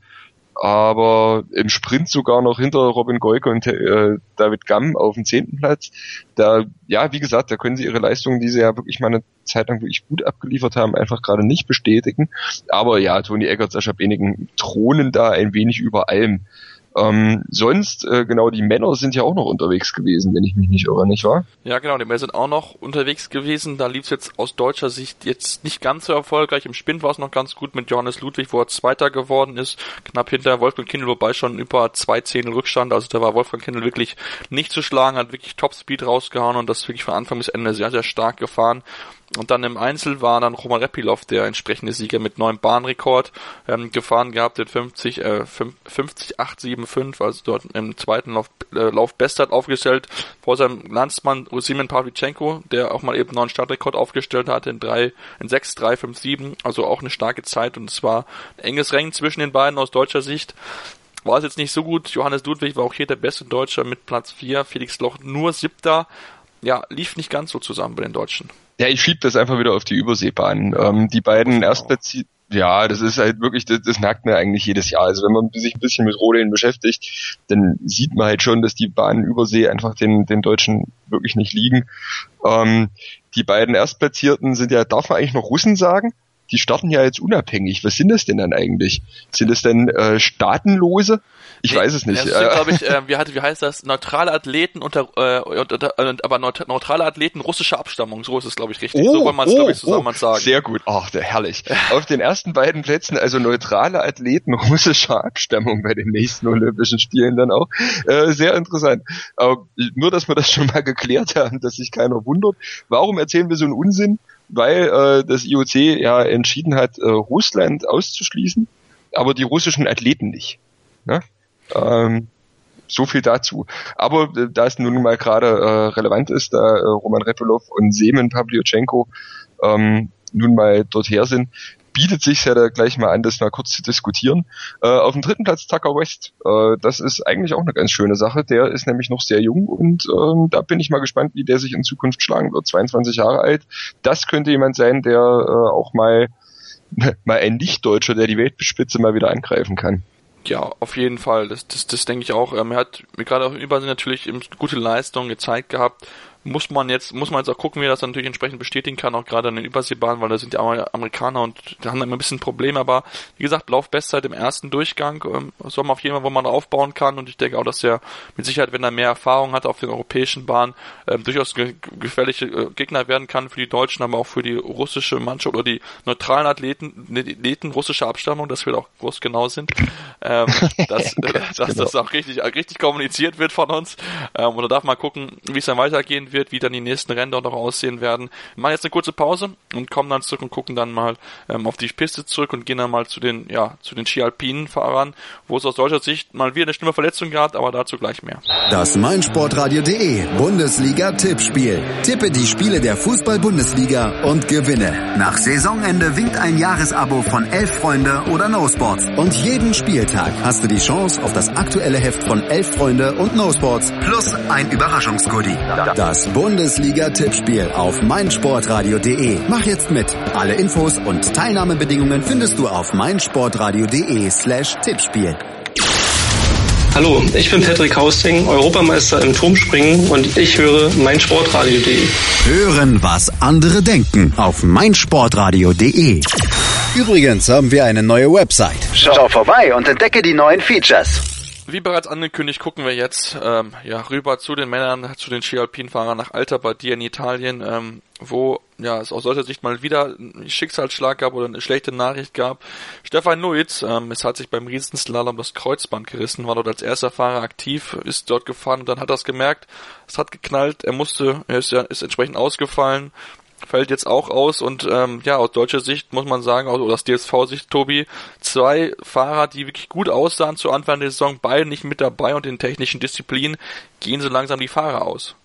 [SPEAKER 4] aber im Sprint sogar noch hinter Robin Goike und äh, David Gamm auf dem zehnten Platz. Da, ja, wie gesagt, da können sie ihre Leistungen, die sie ja wirklich mal eine Zeit lang wirklich gut abgeliefert haben, einfach gerade nicht bestätigen. Aber ja, Toni Eckert, Sascha Benigen thronen da ein wenig über allem. Ähm, sonst, äh, genau, die Männer sind ja auch noch unterwegs gewesen, wenn ich mich nicht irre, nicht wahr?
[SPEAKER 3] Ja, genau, die Männer sind auch noch unterwegs gewesen. Da lief es jetzt aus deutscher Sicht jetzt nicht ganz so erfolgreich. Im Sprint war es noch ganz gut mit Johannes Ludwig, wo er Zweiter geworden ist. Knapp hinter Wolfgang Kindl, wobei schon über zwei Zehntel Rückstand. Also da war Wolfgang Kindl wirklich nicht zu schlagen, hat wirklich Topspeed rausgehauen und das wirklich von Anfang bis Ende sehr, sehr stark gefahren. Und dann im Einzel war dann Roman Repilov der entsprechende Sieger mit neuem Bahnrekord ähm, gefahren gehabt, der 50, äh, 50, 8, 7, 5, also dort im zweiten Lauf, äh, Lauf Bestzeit aufgestellt, vor seinem Landsmann Simen Pavlichenko, der auch mal eben einen neuen Startrekord aufgestellt hat in 3, in 6, 3, 5, 7, also auch eine starke Zeit und es war ein enges Rennen zwischen den beiden aus deutscher Sicht war es jetzt nicht so gut. Johannes Ludwig war auch hier der beste Deutscher mit Platz 4, Felix Loch nur siebter. Ja, lief nicht ganz so zusammen bei den Deutschen.
[SPEAKER 4] Ja, ich schieb das einfach wieder auf die Überseebahn. Ähm, die beiden Erstplatzi ja, das ist halt wirklich, das, das merkt man eigentlich jedes Jahr. Also wenn man sich ein bisschen mit Rodeln beschäftigt, dann sieht man halt schon, dass die Bahnen Übersee einfach den, den Deutschen wirklich nicht liegen. Ähm, die beiden Erstplatzierten sind ja, darf man eigentlich noch Russen sagen? Die starten ja jetzt unabhängig. Was sind das denn dann eigentlich? Sind das denn äh, Staatenlose? Ich weiß es nicht.
[SPEAKER 3] Das sind, glaube ich, äh, wie, hat, wie heißt das? Neutrale Athleten unter, äh, unter, äh, aber neutrale Athleten russischer Abstammung, so ist es, glaube ich, richtig.
[SPEAKER 4] Oh,
[SPEAKER 3] so wollen man es,
[SPEAKER 4] oh,
[SPEAKER 3] glaube ich, zusammen
[SPEAKER 4] oh,
[SPEAKER 3] sagen.
[SPEAKER 4] Sehr gut. Ach, der herrlich. Auf den ersten beiden Plätzen also neutrale Athleten russischer Abstammung bei den nächsten Olympischen Spielen dann auch. Äh, sehr interessant. Aber nur, dass wir das schon mal geklärt haben, dass sich keiner wundert. Warum erzählen wir so einen Unsinn? Weil äh, das IOC ja entschieden hat, äh, Russland auszuschließen, aber die russischen Athleten nicht. Ne? Ähm, so viel dazu. Aber äh, da es nun mal gerade äh, relevant ist, da äh, Roman Repelov und Semen Pavlyuchenko ähm, nun mal dorthin sind, bietet sich ja da gleich mal an, das mal kurz zu diskutieren. Äh, auf dem dritten Platz Tucker West. Äh, das ist eigentlich auch eine ganz schöne Sache. Der ist nämlich noch sehr jung und äh, da bin ich mal gespannt, wie der sich in Zukunft schlagen wird. 22 Jahre alt. Das könnte jemand sein, der äh, auch mal mal ein Nicht-Deutscher, der die Weltspitze mal wieder angreifen kann.
[SPEAKER 3] Ja, auf jeden Fall. Das, das, das denke ich auch. Ähm, er hat mir gerade auch überall natürlich gute Leistungen gezeigt gehabt. Muss man jetzt, muss man jetzt auch gucken, wie er das natürlich entsprechend bestätigen kann, auch gerade an den Überseebahnen, weil da sind ja Amerikaner und da haben immer ein bisschen Probleme, aber wie gesagt, Laufbestzeit im ersten Durchgang, ähm, soll man auf jeden Fall, wo man aufbauen kann. Und ich denke auch, dass er mit Sicherheit, wenn er mehr Erfahrung hat auf den europäischen Bahnen, ähm, durchaus ge gefährliche äh, Gegner werden kann für die Deutschen, aber auch für die russische Mannschaft oder die neutralen Athleten, Athleten russischer Abstammung, dass wir auch groß genau sind, ähm, dass, äh, dass genau. das auch richtig, richtig kommuniziert wird von uns. Ähm, und da darf man gucken, wie es dann weitergehen wird, wie dann die nächsten dort noch aussehen werden. Wir machen jetzt eine kurze Pause und kommen dann zurück und gucken dann mal ähm, auf die Piste zurück und gehen dann mal zu den, ja, zu den Ski-Alpinen-Fahrern, wo es aus deutscher Sicht mal wieder eine schlimme Verletzung gab, aber dazu gleich mehr.
[SPEAKER 1] Das meinsportradio.de Bundesliga-Tippspiel. Tippe die Spiele der Fußball-Bundesliga und gewinne. Nach Saisonende winkt ein Jahresabo von Elf Freunde oder No Sports. Und jeden Spieltag hast du die Chance auf das aktuelle Heft von Elf Freunde und No Sports plus ein Überraschungsgoodie. Das Bundesliga-Tippspiel auf meinsportradio.de. Mach jetzt mit. Alle Infos und Teilnahmebedingungen findest du auf meinsportradio.de slash Tippspiel.
[SPEAKER 5] Hallo, ich bin Patrick Hausting, Europameister im Turmspringen und ich höre meinsportradio.de.
[SPEAKER 1] Hören, was andere denken auf meinsportradio.de. Übrigens haben wir eine neue Website. Schau vorbei und entdecke die neuen Features.
[SPEAKER 3] Wie bereits angekündigt, gucken wir jetzt ähm, ja rüber zu den Männern, zu den Ski-Alpin-Fahrern nach Alta Badia in Italien, ähm, wo ja es aus solcher Sicht mal wieder einen Schicksalsschlag gab oder eine schlechte Nachricht gab. Stefan Nuitz, ähm, es hat sich beim Riesenslalom das Kreuzband gerissen, war dort als erster Fahrer aktiv, ist dort gefahren und dann hat er es gemerkt, es hat geknallt, er musste, er ist ja ist entsprechend ausgefallen, fällt jetzt auch aus und ähm, ja, aus deutscher Sicht muss man sagen, oder aus DSV-Sicht, Tobi, zwei Fahrer, die wirklich gut aussahen zu Anfang der Saison, beide nicht mit dabei und in technischen Disziplinen gehen so langsam die Fahrer aus.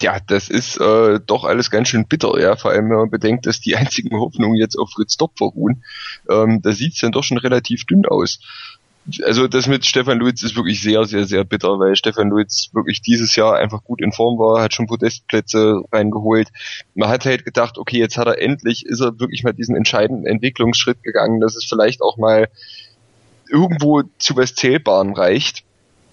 [SPEAKER 4] Ja, das ist äh, doch alles ganz schön bitter, ja, vor allem wenn man bedenkt, dass die einzigen Hoffnungen jetzt auf Fritz Dopp ruhen. Ähm, da sieht's dann doch schon relativ dünn aus also das mit Stefan Luiz ist wirklich sehr, sehr, sehr bitter, weil Stefan Luiz wirklich dieses Jahr einfach gut in Form war, hat schon Podestplätze reingeholt. Man hat halt gedacht, okay, jetzt hat er endlich, ist er wirklich mal diesen entscheidenden Entwicklungsschritt gegangen, dass es vielleicht auch mal irgendwo zu was Zählbarem reicht.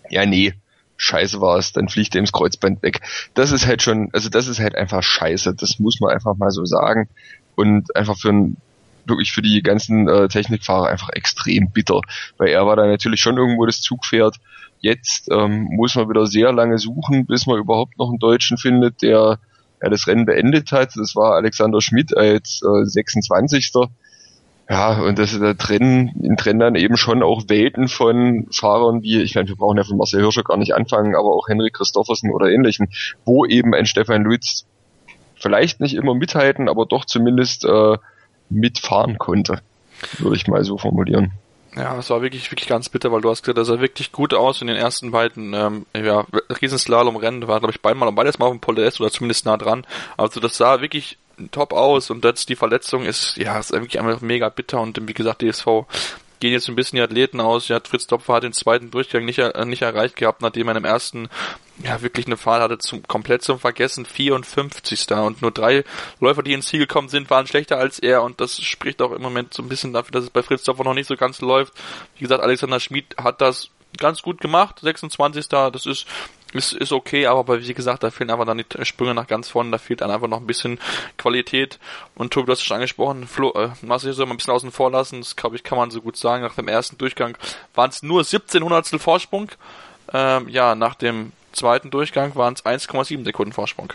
[SPEAKER 4] Ja, nee, scheiße war es, dann fliegt er ins Kreuzband weg. Das ist halt schon, also das ist halt einfach scheiße, das muss man einfach mal so sagen. Und einfach für ein wirklich für die ganzen äh, Technikfahrer einfach extrem bitter, weil er war da natürlich schon irgendwo das Zugpferd. Jetzt ähm, muss man wieder sehr lange suchen, bis man überhaupt noch einen Deutschen findet, der ja, das Rennen beendet hat. Das war Alexander Schmidt als äh, 26. Ja, und das da drin, in drin dann eben schon auch Welten von Fahrern wie, ich meine, wir brauchen ja von Marcel Hirscher gar nicht anfangen, aber auch Henrik Christoffersen oder ähnlichen, wo eben ein Stefan Lutz vielleicht nicht immer mithalten, aber doch zumindest äh, mitfahren konnte, würde ich mal so formulieren.
[SPEAKER 3] Ja, es war wirklich, wirklich ganz bitter, weil du hast gesagt, das sah wirklich gut aus in den ersten beiden, ähm, ja, Riesenslalom-Rennen, war, glaube ich, beimal und beides mal auf dem Podest oder zumindest nah dran. Also das sah wirklich top aus und jetzt die Verletzung ist, ja, ist wirklich einfach mega bitter und wie gesagt, DSV gehen jetzt ein bisschen die Athleten aus. Ja, Fritz Topfer hat den zweiten Durchgang nicht, äh, nicht erreicht gehabt, nachdem er im ersten ja wirklich eine Fahrt hatte zum komplett zum Vergessen 54. und nur drei Läufer, die ins Ziel gekommen sind, waren schlechter als er und das spricht auch im Moment so ein bisschen dafür, dass es bei Fritz Topfer noch nicht so ganz läuft. Wie gesagt, Alexander Schmid hat das ganz gut gemacht, 26. Das ist ist, ist okay, aber wie gesagt, da fehlen einfach dann die Sprünge nach ganz vorne, da fehlt dann einfach noch ein bisschen Qualität. Und Tobi, du hast es schon angesprochen, Flo, äh, Marcel soll mal ein bisschen außen vor lassen, das glaube ich, kann man so gut sagen. Nach dem ersten Durchgang waren es nur 17 Hundertstel Vorsprung. Ähm, ja, nach dem zweiten Durchgang waren es 1,7 Sekunden Vorsprung.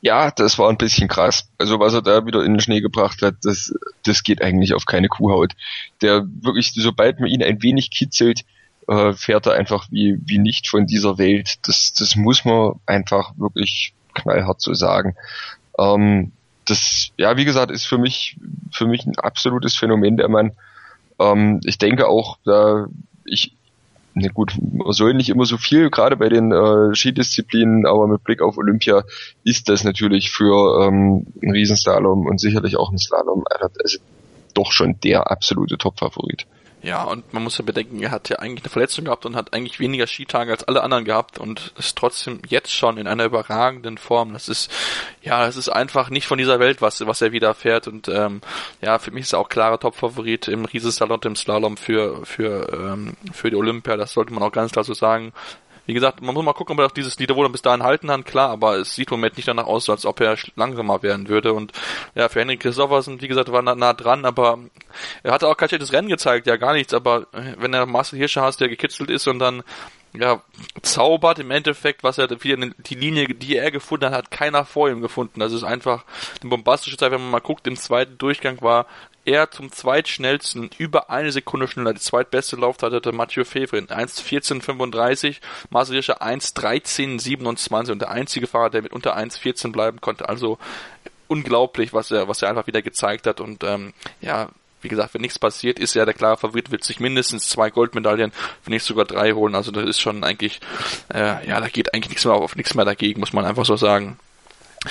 [SPEAKER 4] Ja, das war ein bisschen krass. Also was er da wieder in den Schnee gebracht hat, das, das geht eigentlich auf keine Kuhhaut. Der wirklich, sobald man ihn ein wenig kitzelt, äh, fährt er einfach wie, wie nicht von dieser Welt. Das, das muss man einfach wirklich knallhart so sagen. Ähm, das, ja, wie gesagt, ist für mich, für mich ein absolutes Phänomen, der Mann. Ähm, ich denke auch, da, ich, ne gut, man soll nicht immer so viel, gerade bei den äh, Skidisziplinen, aber mit Blick auf Olympia ist das natürlich für ähm, einen Riesenslalom und sicherlich auch ein Slalom also doch schon der absolute Top-Favorit.
[SPEAKER 3] Ja, und man muss ja bedenken, er hat ja eigentlich eine Verletzung gehabt und hat eigentlich weniger Skitage als alle anderen gehabt und ist trotzdem jetzt schon in einer überragenden Form. Das ist, ja, das ist einfach nicht von dieser Welt, was, was er wieder fährt und ähm, ja, für mich ist er auch klarer Top-Favorit im Riesenslalom und im Slalom für, für, ähm, für die Olympia. Das sollte man auch ganz klar so sagen wie gesagt, man muss mal gucken, ob er auch dieses Niveau bis dahin halten kann, klar, aber es sieht im Moment nicht danach aus, als ob er langsamer werden würde. Und ja, für Henrik Christoffersen, wie gesagt, war nah, nah dran, aber er hatte auch kein schlechtes Rennen gezeigt, ja gar nichts, aber wenn er Marcel Hirscher hast, der gekitzelt ist und dann ja, zaubert im Endeffekt, was er wieder die Linie, die er gefunden hat, hat keiner vor ihm gefunden. Das ist einfach eine bombastische Zeit, wenn man mal guckt, im zweiten Durchgang war er zum zweitschnellsten, über eine Sekunde schneller. Die zweitbeste Laufzeit hatte Mathieu Fevrin, 1.14.35, Marcel Hirscher 1.13.27 und der einzige Fahrer, der mit unter 1.14 bleiben konnte. Also unglaublich, was er, was er einfach wieder gezeigt hat und ähm, ja, wie gesagt, wenn nichts passiert, ist er der klare Favorit, wird sich mindestens zwei Goldmedaillen, wenn nicht sogar drei holen. Also das ist schon eigentlich, äh, ja, da geht eigentlich nichts mehr auf nichts mehr dagegen, muss man einfach so sagen.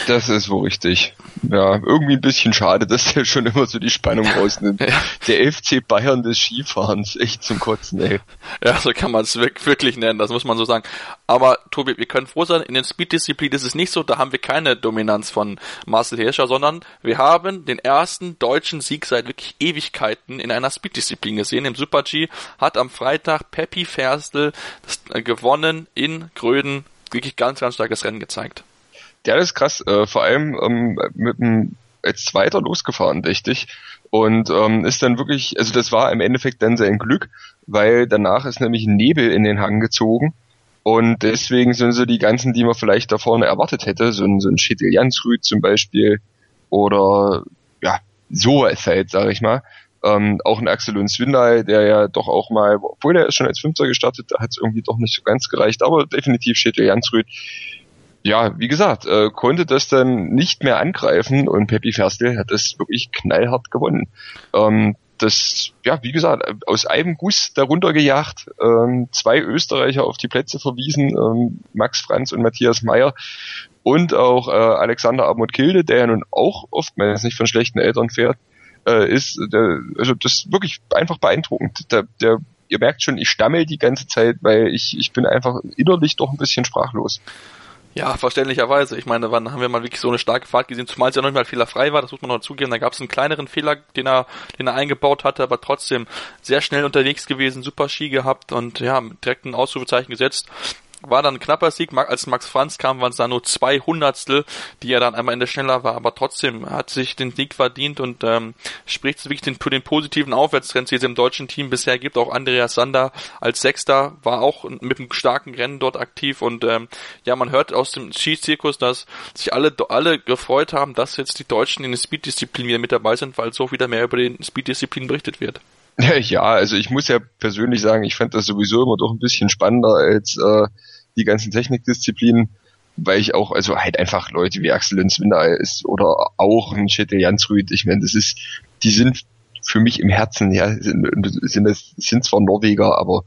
[SPEAKER 4] Das ist wohl richtig. Ja, irgendwie ein bisschen schade, dass der schon immer so die Spannung rausnimmt. Der FC Bayern des Skifahrens, echt zum Kotzen, ey.
[SPEAKER 3] Ja, so kann man es wirklich nennen, das muss man so sagen. Aber Tobi, wir können froh sein, in den Speed-Disziplinen ist es nicht so, da haben wir keine Dominanz von Marcel Hirscher, sondern wir haben den ersten deutschen Sieg seit wirklich Ewigkeiten in einer Speed-Disziplin gesehen. Im Super-G hat am Freitag Peppi Ferstl äh, gewonnen in Gröden. Wirklich ganz, ganz starkes Rennen gezeigt.
[SPEAKER 4] Das ist krass. Äh, vor allem ähm, mit dem als Zweiter losgefahren, ich. Und ähm, ist dann wirklich, also das war im Endeffekt dann sein Glück, weil danach ist nämlich Nebel in den Hang gezogen. Und deswegen sind so die ganzen, die man vielleicht da vorne erwartet hätte, so ein, so ein Schädel Jansrud zum Beispiel oder ja, sowas halt, sag ich mal. Ähm, auch ein Axel und Swindal, der ja doch auch mal, obwohl der ist schon als Fünfter gestartet, da hat es irgendwie doch nicht so ganz gereicht, aber definitiv Schädel Jansrud ja, wie gesagt, äh, konnte das dann nicht mehr angreifen und Peppi Ferstl hat das wirklich knallhart gewonnen. Ähm, das, ja, wie gesagt, aus einem Guss darunter gejagt, ähm, zwei Österreicher auf die Plätze verwiesen, ähm, Max Franz und Matthias Meyer und auch äh, Alexander Abmut Kilde, der ja nun auch oftmals nicht von schlechten Eltern fährt, äh, ist, der, also das wirklich einfach beeindruckend. Der, der, ihr merkt schon, ich stammel die ganze Zeit, weil ich, ich bin einfach innerlich doch ein bisschen sprachlos.
[SPEAKER 3] Ja, verständlicherweise. Ich meine, wann haben wir mal wirklich so eine starke Fahrt gesehen, zumal es ja noch nicht mal fehlerfrei war, das muss man noch zugeben. Da gab es einen kleineren Fehler, den er, den er eingebaut hatte, aber trotzdem sehr schnell unterwegs gewesen, super Ski gehabt und ja, direkt ein Ausrufezeichen gesetzt war dann ein knapper Sieg. Als Max Franz kam, waren es da nur zwei Hundertstel, die er dann einmal in der schneller war. Aber trotzdem hat sich den Sieg verdient und ähm, spricht wirklich den, den positiven Aufwärtstrend, die es im deutschen Team bisher gibt. Auch Andreas Sander als Sechster war auch mit einem starken Rennen dort aktiv. Und ähm, ja, man hört aus dem Skizirkus, dass sich alle, alle gefreut haben, dass jetzt die Deutschen in den Speed-Disziplinen wieder mit dabei sind, weil so wieder mehr über den Speed-Disziplinen berichtet wird.
[SPEAKER 4] Ja, also ich muss ja persönlich sagen, ich fand das sowieso immer doch ein bisschen spannender als äh, die ganzen Technikdisziplinen, weil ich auch, also halt einfach Leute wie Axel Lenzwinder ist oder auch ein Chetel Jansrud, ich meine, das ist, die sind für mich im Herzen, ja, sind, sind, sind zwar Norweger, aber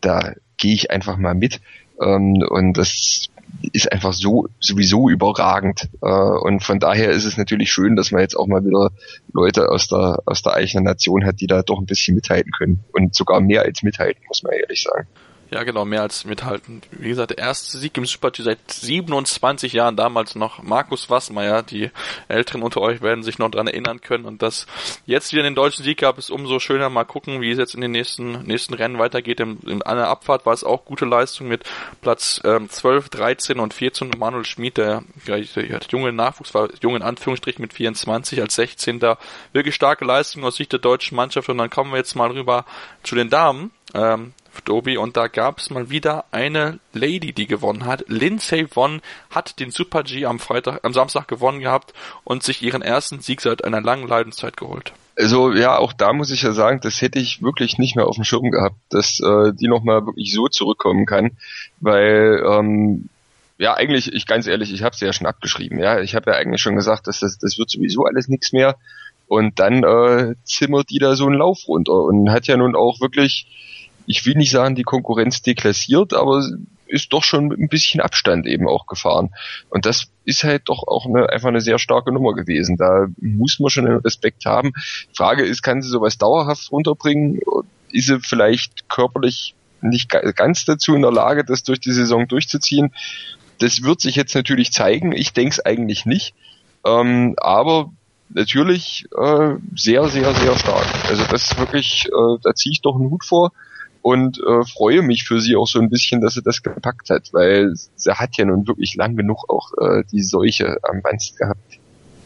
[SPEAKER 4] da gehe ich einfach mal mit. Ähm, und das ist einfach so sowieso überragend. Äh, und von daher ist es natürlich schön, dass man jetzt auch mal wieder Leute aus der aus der eigenen Nation hat, die da doch ein bisschen mithalten können. Und sogar mehr als mithalten, muss man ehrlich sagen.
[SPEAKER 3] Ja, genau, mehr als mithalten. Wie gesagt, der erste Sieg im Super-G seit 27 Jahren, damals noch Markus Wassmeier. Die Älteren unter euch werden sich noch dran erinnern können. Und dass jetzt wieder den deutschen Sieg gab, ist umso schöner. Mal gucken, wie es jetzt in den nächsten, nächsten Rennen weitergeht. In, in einer Abfahrt war es auch gute Leistung mit Platz ähm, 12, 13 und 14. Manuel Schmid, der, ja, der junge Nachwuchs war, jung in Anführungsstrichen mit 24 als 16. Wirklich starke Leistung aus Sicht der deutschen Mannschaft. Und dann kommen wir jetzt mal rüber zu den Damen. Ähm, Dobi und da gab es mal wieder eine Lady, die gewonnen hat. Lindsay Vonn hat den Super G am Freitag, am Samstag gewonnen gehabt und sich ihren ersten Sieg seit einer langen Leidenszeit geholt.
[SPEAKER 4] Also ja, auch da muss ich ja sagen, das hätte ich wirklich nicht mehr auf dem Schirm gehabt, dass äh, die nochmal wirklich so zurückkommen kann, weil ähm, ja eigentlich, ich ganz ehrlich, ich habe sie ja schon abgeschrieben. Ja, ich habe ja eigentlich schon gesagt, dass das, das wird sowieso alles nichts mehr. Und dann äh, zimmert die da so einen Lauf runter und hat ja nun auch wirklich ich will nicht sagen, die Konkurrenz deklassiert, aber ist doch schon mit ein bisschen Abstand eben auch gefahren. Und das ist halt doch auch eine, einfach eine sehr starke Nummer gewesen. Da muss man schon einen Respekt haben. Frage ist, kann sie sowas dauerhaft runterbringen? Ist sie vielleicht körperlich nicht ganz dazu in der Lage, das durch die Saison durchzuziehen? Das wird sich jetzt natürlich zeigen. Ich denke es eigentlich nicht. Ähm, aber natürlich äh, sehr, sehr, sehr stark. Also das ist wirklich, äh, da ziehe ich doch einen Hut vor und äh, freue mich für sie auch so ein bisschen, dass sie das gepackt hat, weil sie hat ja nun wirklich lang genug auch äh, die Seuche am Wanst gehabt.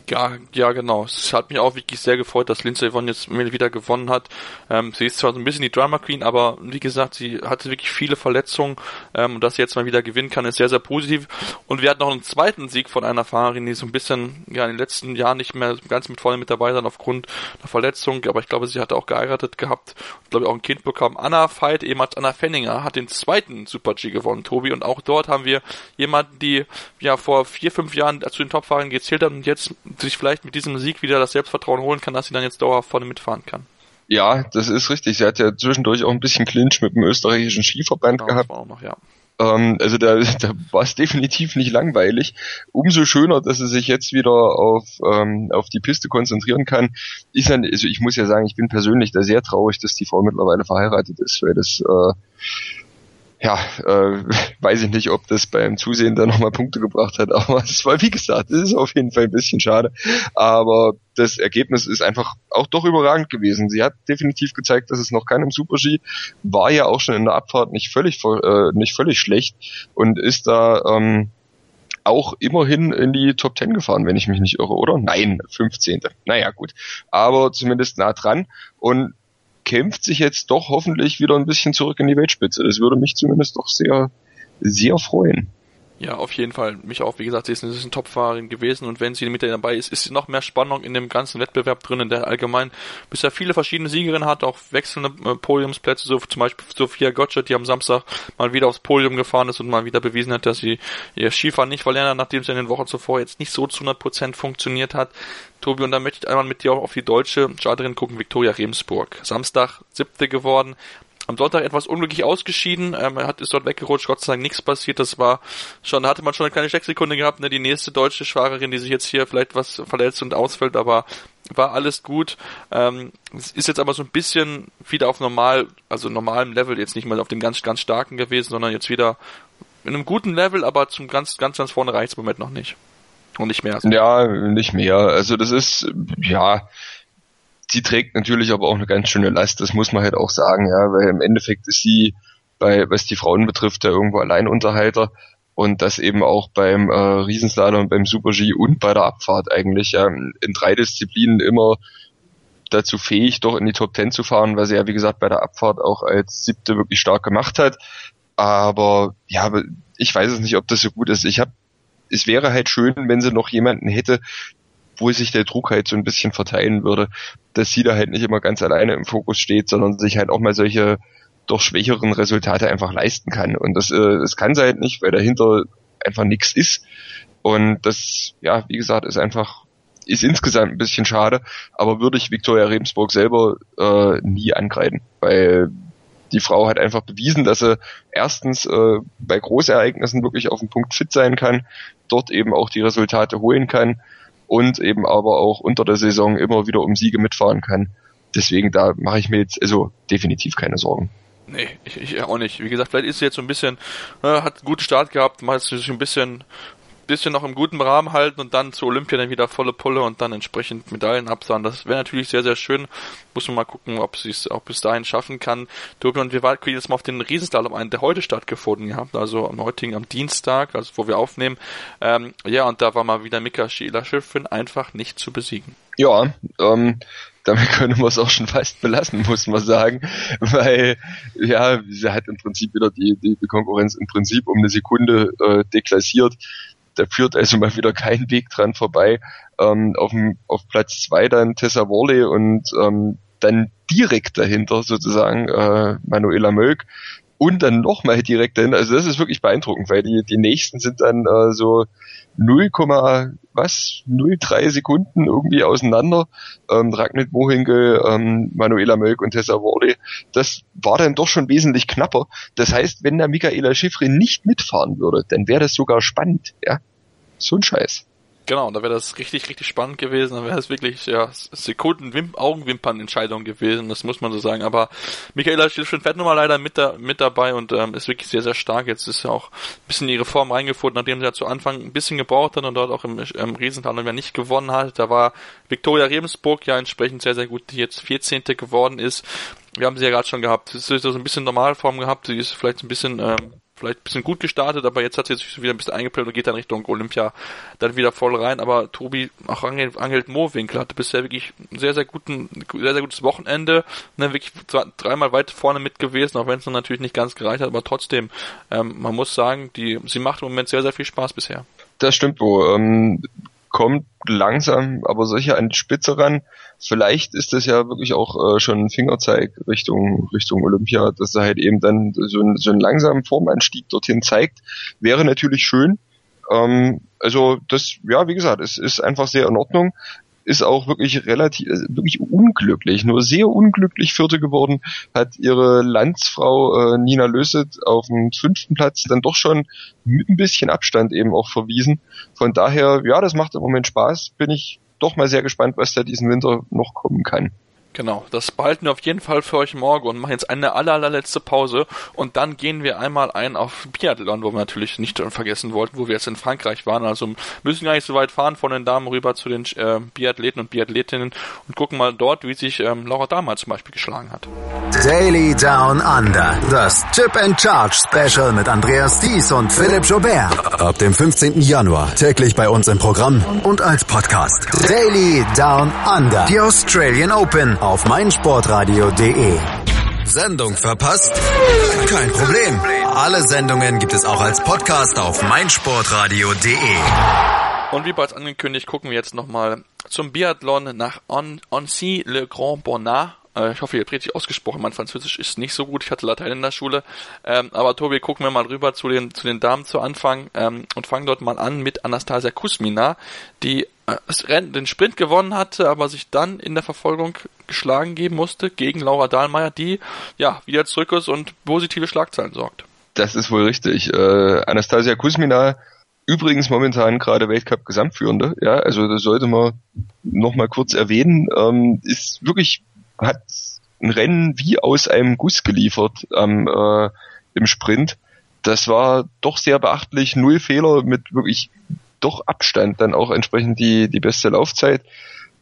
[SPEAKER 3] Ja, ja, genau. Es hat mich auch wirklich sehr gefreut, dass Lindsay Vonn jetzt wieder gewonnen hat. Ähm, sie ist zwar so ein bisschen die Drama Queen, aber wie gesagt, sie hatte wirklich viele Verletzungen ähm, und dass sie jetzt mal wieder gewinnen kann, ist sehr, sehr positiv. Und wir hatten noch einen zweiten Sieg von einer Fahrerin, die so ein bisschen ja in den letzten Jahren nicht mehr ganz mit vorne mit dabei sein aufgrund einer Verletzung, aber ich glaube, sie hatte auch geheiratet gehabt und glaube ich auch ein Kind bekommen. Anna Veit, ehemals Anna Fenninger, hat den zweiten Super G gewonnen, Tobi. Und auch dort haben wir jemanden, die ja vor vier, fünf Jahren zu den Topfahrern gezählt hat und jetzt sich vielleicht mit diesem Sieg wieder das Selbstvertrauen holen kann, dass sie dann jetzt dauerhaft vorne mitfahren kann.
[SPEAKER 4] Ja, das ist richtig. Sie hat ja zwischendurch auch ein bisschen Clinch mit dem österreichischen Skiverband genau, gehabt.
[SPEAKER 3] Noch, ja.
[SPEAKER 4] ähm, also da, da war es definitiv nicht langweilig. Umso schöner, dass sie sich jetzt wieder auf, ähm, auf die Piste konzentrieren kann. Ist dann, also ich muss ja sagen, ich bin persönlich da sehr traurig, dass die Frau mittlerweile verheiratet ist, weil das äh, ja, äh, weiß ich nicht, ob das beim Zusehen da nochmal Punkte gebracht hat, aber es war, wie gesagt, es ist auf jeden Fall ein bisschen schade, aber das Ergebnis ist einfach auch doch überragend gewesen. Sie hat definitiv gezeigt, dass es noch kann im Super-G, war ja auch schon in der Abfahrt nicht völlig, äh, nicht völlig schlecht und ist da, ähm, auch immerhin in die Top 10 gefahren, wenn ich mich nicht irre, oder? Nein, 15. Naja, gut. Aber zumindest nah dran. Und kämpft sich jetzt doch hoffentlich wieder ein bisschen zurück in die Weltspitze. Das würde mich zumindest doch sehr, sehr freuen.
[SPEAKER 3] Ja, auf jeden Fall. Mich auch, wie gesagt, sie ist eine, Top-Fahrerin gewesen und wenn sie mit dabei ist, ist noch mehr Spannung in dem ganzen Wettbewerb drin, der allgemein bisher viele verschiedene Siegerinnen hat, auch wechselnde äh, Podiumsplätze, so zum Beispiel Sophia Gottsched, die am Samstag mal wieder aufs Podium gefahren ist und mal wieder bewiesen hat, dass sie ihr Skifahren nicht verlernt hat, nachdem sie in den Wochen zuvor jetzt nicht so zu 100% funktioniert hat. Tobi, und dann möchte ich einmal mit dir auch auf die deutsche Starterin gucken, Viktoria Remsburg. Samstag siebte geworden, am Sonntag etwas unglücklich ausgeschieden. Ähm, er hat ist dort weggerutscht, Gott sei Dank nichts passiert. Das war schon, da hatte man schon eine kleine Stecksekunde gehabt, ne? Die nächste deutsche Fahrerin, die sich jetzt hier vielleicht was verletzt und ausfällt, aber war alles gut. Ähm, es ist jetzt aber so ein bisschen wieder auf normal, also normalem Level, jetzt nicht mal auf dem ganz, ganz starken gewesen, sondern jetzt wieder in einem guten Level, aber zum ganz, ganz, ganz vorne reicht im Moment noch nicht. Und nicht mehr.
[SPEAKER 4] Ja, nicht mehr. Also das ist, ja, sie trägt natürlich aber auch eine ganz schöne Last, das muss man halt auch sagen, ja, weil im Endeffekt ist sie bei, was die Frauen betrifft, ja irgendwo Alleinunterhalter und das eben auch beim äh, Riesenslalom, beim Super G und bei der Abfahrt eigentlich, ja, in drei Disziplinen immer dazu fähig, doch in die Top Ten zu fahren, weil sie ja, wie gesagt, bei der Abfahrt auch als siebte wirklich stark gemacht hat. Aber ja, ich weiß es nicht, ob das so gut ist. Ich habe, es wäre halt schön, wenn sie noch jemanden hätte, wo sich der Druck halt so ein bisschen verteilen würde, dass sie da halt nicht immer ganz alleine im Fokus steht, sondern sich halt auch mal solche doch schwächeren Resultate einfach leisten kann. Und das, äh, das kann sie halt nicht, weil dahinter einfach nichts ist. Und das, ja, wie gesagt, ist einfach, ist insgesamt ein bisschen schade, aber würde ich Viktoria Rebensburg selber äh, nie angreifen, weil die Frau hat einfach bewiesen, dass sie erstens äh, bei Großereignissen wirklich auf dem Punkt fit sein kann, dort eben auch die Resultate holen kann und eben aber auch unter der Saison immer wieder um Siege mitfahren kann. Deswegen da mache ich mir jetzt also definitiv keine Sorgen.
[SPEAKER 3] Nee, ich, ich auch nicht. Wie gesagt, vielleicht ist sie jetzt so ein bisschen, äh, hat einen guten Start gehabt, mal sich ein bisschen bisschen noch im guten Rahmen halten und dann zu Olympia dann wieder volle Pulle und dann entsprechend Medaillen absahen. Das wäre natürlich sehr, sehr schön. Muss man mal gucken, ob sie es auch bis dahin schaffen kann. Tobi und wir warten jetzt mal auf den Riesenslalom ein, der heute stattgefunden hat, also am heutigen, am Dienstag, also wo wir aufnehmen. Ähm, ja, und da war mal wieder Mika Sheila Schiffrin einfach nicht zu besiegen.
[SPEAKER 4] Ja, ähm, damit können wir es auch schon fast belassen, muss man sagen, weil ja, sie hat im Prinzip wieder die, die, die Konkurrenz im Prinzip um eine Sekunde äh, deklassiert da führt also mal wieder kein Weg dran vorbei. Ähm, auf, dem, auf Platz zwei dann Tessa Worley und ähm, dann direkt dahinter sozusagen äh, Manuela Mölk und dann nochmal direkt dahinter. Also das ist wirklich beeindruckend, weil die, die nächsten sind dann äh, so 0, was 0,3 Sekunden irgendwie auseinander. Ähm, Ragnit Mohinkel, ähm, Manuela Mölk und Tessa Worley. Das war dann doch schon wesentlich knapper. Das heißt, wenn der Michaela Schiffrin nicht mitfahren würde, dann wäre das sogar spannend. Ja, so ein Scheiß.
[SPEAKER 3] Genau, da wäre das richtig, richtig spannend gewesen. Da wäre es wirklich, ja, Sekunden, Wim Augenwimpern-Entscheidung gewesen, das muss man so sagen. Aber Michaela Schiffrin fährt nun mal leider mit, da, mit dabei und ähm, ist wirklich sehr, sehr stark. Jetzt ist ja auch ein bisschen ihre Form reingefunden, nachdem sie ja zu Anfang ein bisschen gebraucht hat und dort auch im, im Riesental ja nicht gewonnen hat. Da war Viktoria Rebensburg ja entsprechend sehr, sehr gut, die jetzt 14. geworden ist. wir haben sie ja gerade schon gehabt. Sie ist so ein bisschen Normalform gehabt, sie ist vielleicht ein bisschen ähm, vielleicht ein bisschen gut gestartet, aber jetzt hat sie sich wieder ein bisschen eingeplant und geht dann Richtung Olympia dann wieder voll rein. Aber Tobi, auch Angel, Angel Mohrwinkel hatte bisher wirklich ein sehr, sehr guten, sehr, sehr gutes Wochenende, ne, wirklich dreimal weit vorne mit gewesen, auch wenn es natürlich nicht ganz gereicht hat, aber trotzdem, ähm, man muss sagen, die, sie macht im Moment sehr, sehr viel Spaß bisher.
[SPEAKER 4] Das stimmt wo Ähm, kommt langsam, aber sicher an die Spitze ran. Vielleicht ist das ja wirklich auch äh, schon ein Fingerzeig Richtung Richtung Olympia, dass er halt eben dann so, ein, so einen langsamen Formanstieg dorthin zeigt. Wäre natürlich schön. Ähm, also das, ja, wie gesagt, es ist einfach sehr in Ordnung ist auch wirklich relativ, äh, wirklich unglücklich, nur sehr unglücklich Vierte geworden, hat ihre Landsfrau äh, Nina Löset auf dem fünften Platz dann doch schon mit ein bisschen Abstand eben auch verwiesen. Von daher, ja, das macht im Moment Spaß, bin ich doch mal sehr gespannt, was da diesen Winter noch kommen kann.
[SPEAKER 3] Genau, das behalten wir auf jeden Fall für euch morgen und machen jetzt eine aller, allerletzte Pause und dann gehen wir einmal ein auf Biathlon, wo wir natürlich nicht vergessen wollten, wo wir jetzt in Frankreich waren. Also müssen gar nicht so weit fahren von den Damen rüber zu den äh, Biathleten und Biathletinnen und gucken mal dort, wie sich ähm, Laura Damal zum Beispiel geschlagen hat.
[SPEAKER 1] Daily Down Under, das Chip and Charge Special mit Andreas Thies und Philipp Jobert. Ab dem 15. Januar täglich bei uns im Programm und als Podcast. Daily Down Under, die Australian Open auf meinsportradio.de. Sendung verpasst? Kein Problem. Alle Sendungen gibt es auch als Podcast auf meinsportradio.de.
[SPEAKER 3] Und wie bereits angekündigt, gucken wir jetzt nochmal zum Biathlon nach Annecy-le-Grand Bonnat. Äh, ich hoffe, ihr habt richtig ausgesprochen. Mein Französisch ist nicht so gut. Ich hatte Latein in der Schule. Ähm, aber Tobi, gucken wir mal rüber zu den, zu den Damen zu Anfang ähm, und fangen dort mal an mit Anastasia Kusmina, die äh, den Sprint gewonnen hatte, aber sich dann in der Verfolgung geschlagen geben musste gegen Laura Dahlmeier, die ja wieder zurück ist und positive Schlagzeilen sorgt.
[SPEAKER 4] Das ist wohl richtig. Äh, Anastasia Kusmina übrigens momentan gerade Weltcup Gesamtführende, ja, also das sollte man noch mal kurz erwähnen, ähm, ist wirklich hat ein Rennen wie aus einem Guss geliefert ähm, äh, im Sprint. Das war doch sehr beachtlich, null Fehler mit wirklich doch Abstand dann auch entsprechend die, die beste Laufzeit.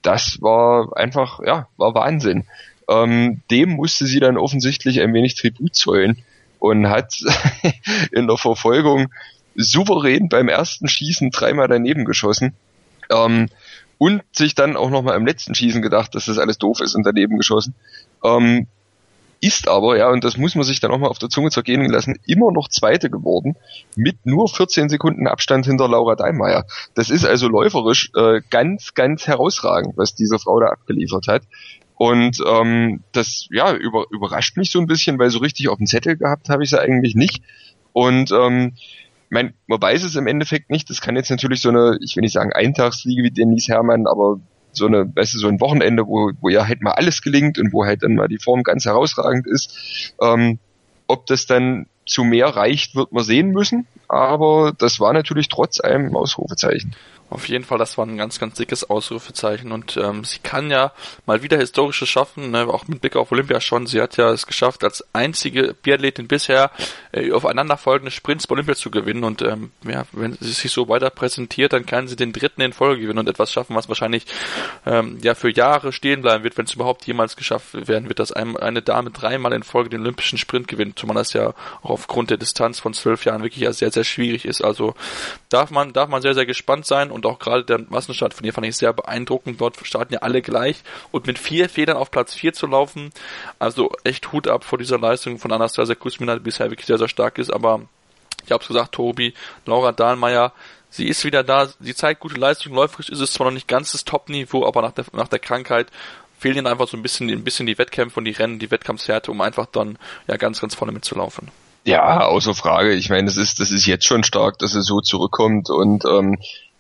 [SPEAKER 4] Das war einfach, ja, war Wahnsinn. Ähm, dem musste sie dann offensichtlich ein wenig Tribut zollen und hat in der Verfolgung souverän beim ersten Schießen dreimal daneben geschossen. Ähm, und sich dann auch nochmal im letzten Schießen gedacht, dass das alles doof ist und daneben geschossen. Ähm, ist aber, ja, und das muss man sich dann auch mal auf der Zunge zergehen lassen, immer noch Zweite geworden, mit nur 14 Sekunden Abstand hinter Laura Deinmeier. Das ist also läuferisch äh, ganz, ganz herausragend, was diese Frau da abgeliefert hat. Und ähm, das ja über, überrascht mich so ein bisschen, weil so richtig auf dem Zettel gehabt habe ich sie eigentlich nicht. Und ähm, mein, man weiß es im Endeffekt nicht. Das kann jetzt natürlich so eine, ich will nicht sagen Eintagsfliege wie Denise Herrmann, aber so eine, weißt du, so ein Wochenende, wo, wo ja halt mal alles gelingt und wo halt dann mal die Form ganz herausragend ist. Ähm, ob das dann zu mehr reicht, wird man sehen müssen. Aber das war natürlich trotz allem Ausrufezeichen.
[SPEAKER 3] Auf jeden Fall, das war ein ganz, ganz dickes Ausrufezeichen. Und ähm, sie kann ja mal wieder Historisches schaffen, ne, auch mit Blick auf Olympia schon. Sie hat ja es geschafft, als einzige Biathletin bisher äh, aufeinanderfolgende Sprints bei Olympia zu gewinnen. Und ähm, ja, wenn sie sich so weiter präsentiert, dann kann sie den dritten in Folge gewinnen und etwas schaffen, was wahrscheinlich ähm, ja für Jahre stehen bleiben wird, wenn es überhaupt jemals geschafft werden wird, dass ein, eine Dame dreimal in Folge den olympischen Sprint gewinnt, zumal das ja auch aufgrund der Distanz von zwölf Jahren wirklich ja sehr, sehr schwierig ist. Also darf man, darf man sehr, sehr gespannt sein und auch gerade der Massenstart von ihr fand ich sehr beeindruckend. Dort starten ja alle gleich und mit vier Federn auf Platz vier zu laufen, also echt Hut ab vor dieser Leistung von Anastasia Kuzmina, die bisher wirklich sehr, sehr stark ist, aber ich habe es gesagt, Tobi, Laura Dahlmeier, sie ist wieder da, sie zeigt gute Leistung, läuferisch ist es zwar noch nicht ganz das Top-Niveau, aber nach der, nach der Krankheit fehlen ihnen einfach so ein bisschen, ein bisschen die Wettkämpfe und die Rennen, die Wettkampfshärte, um einfach dann ja ganz, ganz vorne mitzulaufen.
[SPEAKER 4] Ja, außer Frage. Ich meine, das ist, das ist jetzt schon stark, dass er so zurückkommt und ähm,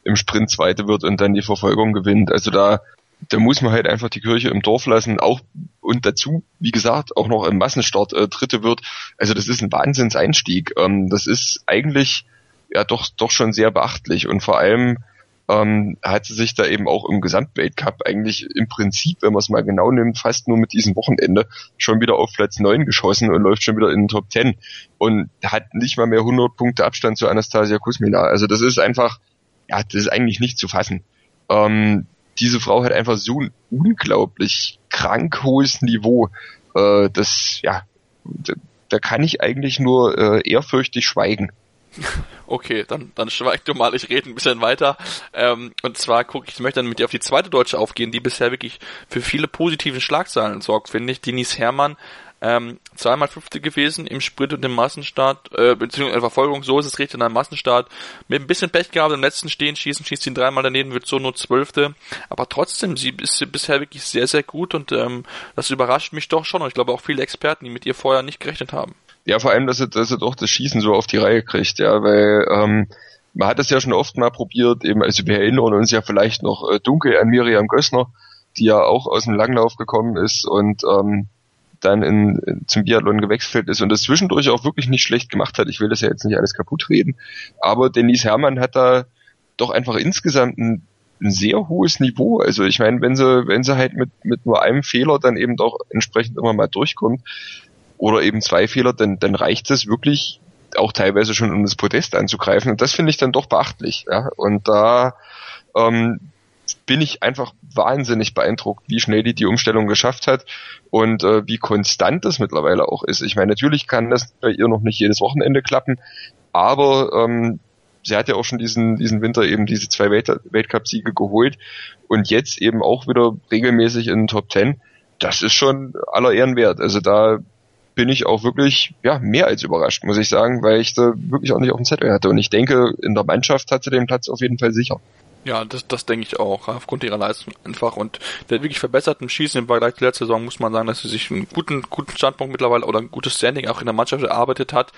[SPEAKER 4] im Sprint Zweite wird und dann die Verfolgung gewinnt. Also da, da muss man halt einfach die Kirche im Dorf lassen. Auch und dazu, wie gesagt, auch noch im Massenstart äh, Dritte wird. Also das ist ein Wahnsinnseinstieg. Ähm, das ist eigentlich ja doch doch schon sehr beachtlich und vor allem ähm, hat sie sich da eben auch im Gesamtweltcup eigentlich im Prinzip, wenn man es mal genau nimmt, fast nur mit diesem Wochenende schon wieder auf Platz 9 geschossen und läuft schon wieder in den Top 10 und hat nicht mal mehr 100 Punkte Abstand zu Anastasia Kuzmina. Also das ist einfach, ja, das ist eigentlich nicht zu fassen. Ähm, diese Frau hat einfach so ein unglaublich krank hohes Niveau äh, das, ja, da, da kann ich eigentlich nur äh, ehrfürchtig schweigen.
[SPEAKER 3] Okay, dann, dann schweig du mal, ich rede ein bisschen weiter. Ähm, und zwar gucke ich, möchte dann mit dir auf die zweite Deutsche aufgehen, die bisher wirklich für viele positiven Schlagzeilen sorgt, finde ich. Denise Herrmann ähm, zweimal Fünfte gewesen im Sprint und im Massenstart, äh, beziehungsweise Verfolgung, so ist es richtig, in einem Massenstart. Mit ein bisschen Pech gehabt, im letzten Stehen schießen, schießt ihn dreimal daneben, wird so nur Zwölfte. Aber trotzdem, sie ist bisher wirklich sehr, sehr gut und ähm, das überrascht mich doch schon. Und ich glaube auch viele Experten, die mit ihr vorher nicht gerechnet haben.
[SPEAKER 4] Ja, vor allem, dass er, dass er doch das Schießen so auf die Reihe kriegt, ja, weil ähm, man hat das ja schon oft mal probiert, eben, also wir erinnern uns ja vielleicht noch äh, dunkel an Miriam Gössner, die ja auch aus dem Langlauf gekommen ist und ähm, dann in, zum Biathlon gewechselt ist und das zwischendurch auch wirklich nicht schlecht gemacht hat. Ich will das ja jetzt nicht alles kaputt reden, aber Denise Herrmann hat da doch einfach insgesamt ein, ein sehr hohes Niveau. Also ich meine, wenn sie, wenn sie halt mit, mit nur einem Fehler dann eben doch entsprechend immer mal durchkommt oder eben zwei Fehler, dann, dann reicht es wirklich auch teilweise schon um das Podest anzugreifen. Und das finde ich dann doch beachtlich. Ja? Und da ähm, bin ich einfach wahnsinnig beeindruckt, wie schnell die die Umstellung geschafft hat und äh, wie konstant das mittlerweile auch ist. Ich meine, natürlich kann das bei ihr noch nicht jedes Wochenende klappen, aber ähm, sie hat ja auch schon diesen, diesen Winter eben diese zwei Welt Weltcup-Siege geholt und jetzt eben auch wieder regelmäßig in den Top Ten. Das ist schon aller Ehren wert. Also da bin ich auch wirklich ja mehr als überrascht, muss ich sagen, weil ich da wirklich auch nicht auf dem Zettel hatte. Und ich denke, in der Mannschaft hat sie den Platz auf jeden Fall sicher.
[SPEAKER 3] Ja, das, das denke ich auch, aufgrund ihrer Leistung einfach. Und der wirklich verbesserten Schießen im Vergleich zur letzten Saison muss man sagen, dass sie sich einen guten, guten Standpunkt mittlerweile oder ein gutes Standing auch in der Mannschaft erarbeitet hat.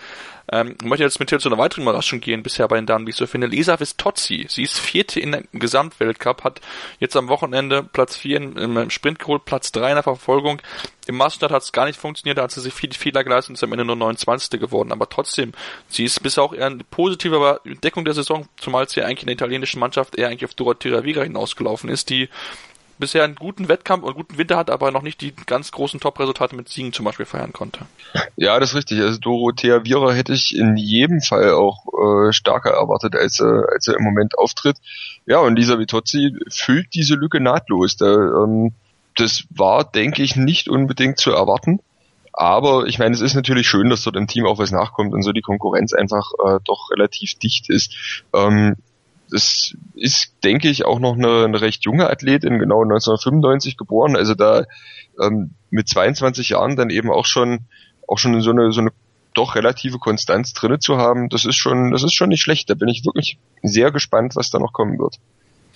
[SPEAKER 3] Ähm, ich möchte jetzt mit dir zu einer weiteren Überraschung gehen, bisher bei den Damen, wie ich so finde. Lisa Vistozzi, sie ist vierte in der Gesamtweltcup, hat jetzt am Wochenende Platz vier im Sprint geholt, Platz drei in der Verfolgung. Im Massenstart hat es gar nicht funktioniert, da hat sie sich viele Fehler geleistet und ist am Ende nur 29. geworden. Aber trotzdem, sie ist bisher auch eher eine positive Entdeckung der Saison, zumal sie eigentlich in der italienischen Mannschaft eher eigentlich auf Dorothea Viga hinausgelaufen ist, die bisher einen guten Wettkampf und guten Winter hat, aber noch nicht die ganz großen Top-Resultate mit Siegen zum Beispiel feiern konnte.
[SPEAKER 4] Ja, das ist richtig. Also Dorothea Viera hätte ich in jedem Fall auch äh, stärker erwartet, als, äh, als er im Moment auftritt. Ja, und Lisa Vitozzi füllt diese Lücke nahtlos. Da, ähm, das war, denke ich, nicht unbedingt zu erwarten. Aber ich meine, es ist natürlich schön, dass dort im Team auch was nachkommt und so die Konkurrenz einfach äh, doch relativ dicht ist. Ähm, das ist, denke ich, auch noch eine, eine recht junge Athletin, genau 1995 geboren, also da ähm, mit 22 Jahren dann eben auch schon auch schon so eine so eine doch relative Konstanz drinne zu haben, das ist schon das ist schon nicht schlecht. Da bin ich wirklich sehr gespannt, was da noch kommen wird.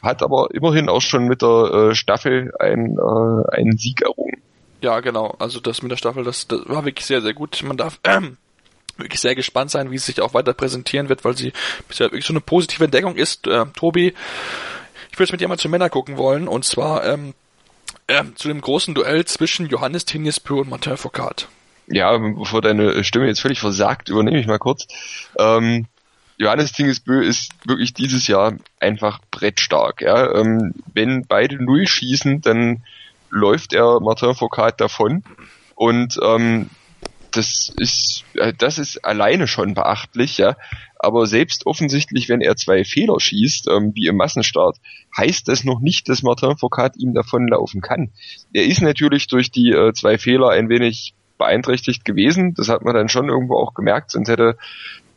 [SPEAKER 4] Hat aber immerhin auch schon mit der äh, Staffel ein, äh, einen Sieg errungen.
[SPEAKER 3] Ja, genau. Also das mit der Staffel, das, das war wirklich sehr, sehr gut. Man darf ähm, wirklich sehr gespannt sein, wie es sich auch weiter präsentieren wird, weil sie bisher wirklich so eine positive Entdeckung ist. Äh, Tobi, ich würde jetzt mit dir mal zu Männer gucken wollen und zwar ähm, äh, zu dem großen Duell zwischen Johannes Tingesbö und Martin Foucault.
[SPEAKER 4] Ja, bevor deine Stimme jetzt völlig versagt, übernehme ich mal kurz. Ähm, Johannes Tingesbö ist wirklich dieses Jahr einfach brettstark. Ja? Ähm, wenn beide Null schießen, dann läuft er Martin Foucault davon. Und ähm, das ist, äh, das ist alleine schon beachtlich, ja. Aber selbst offensichtlich, wenn er zwei Fehler schießt, ähm, wie im Massenstart, heißt das noch nicht, dass Martin Foucault ihm davonlaufen kann. Er ist natürlich durch die äh, zwei Fehler ein wenig beeinträchtigt gewesen. Das hat man dann schon irgendwo auch gemerkt, sonst hätte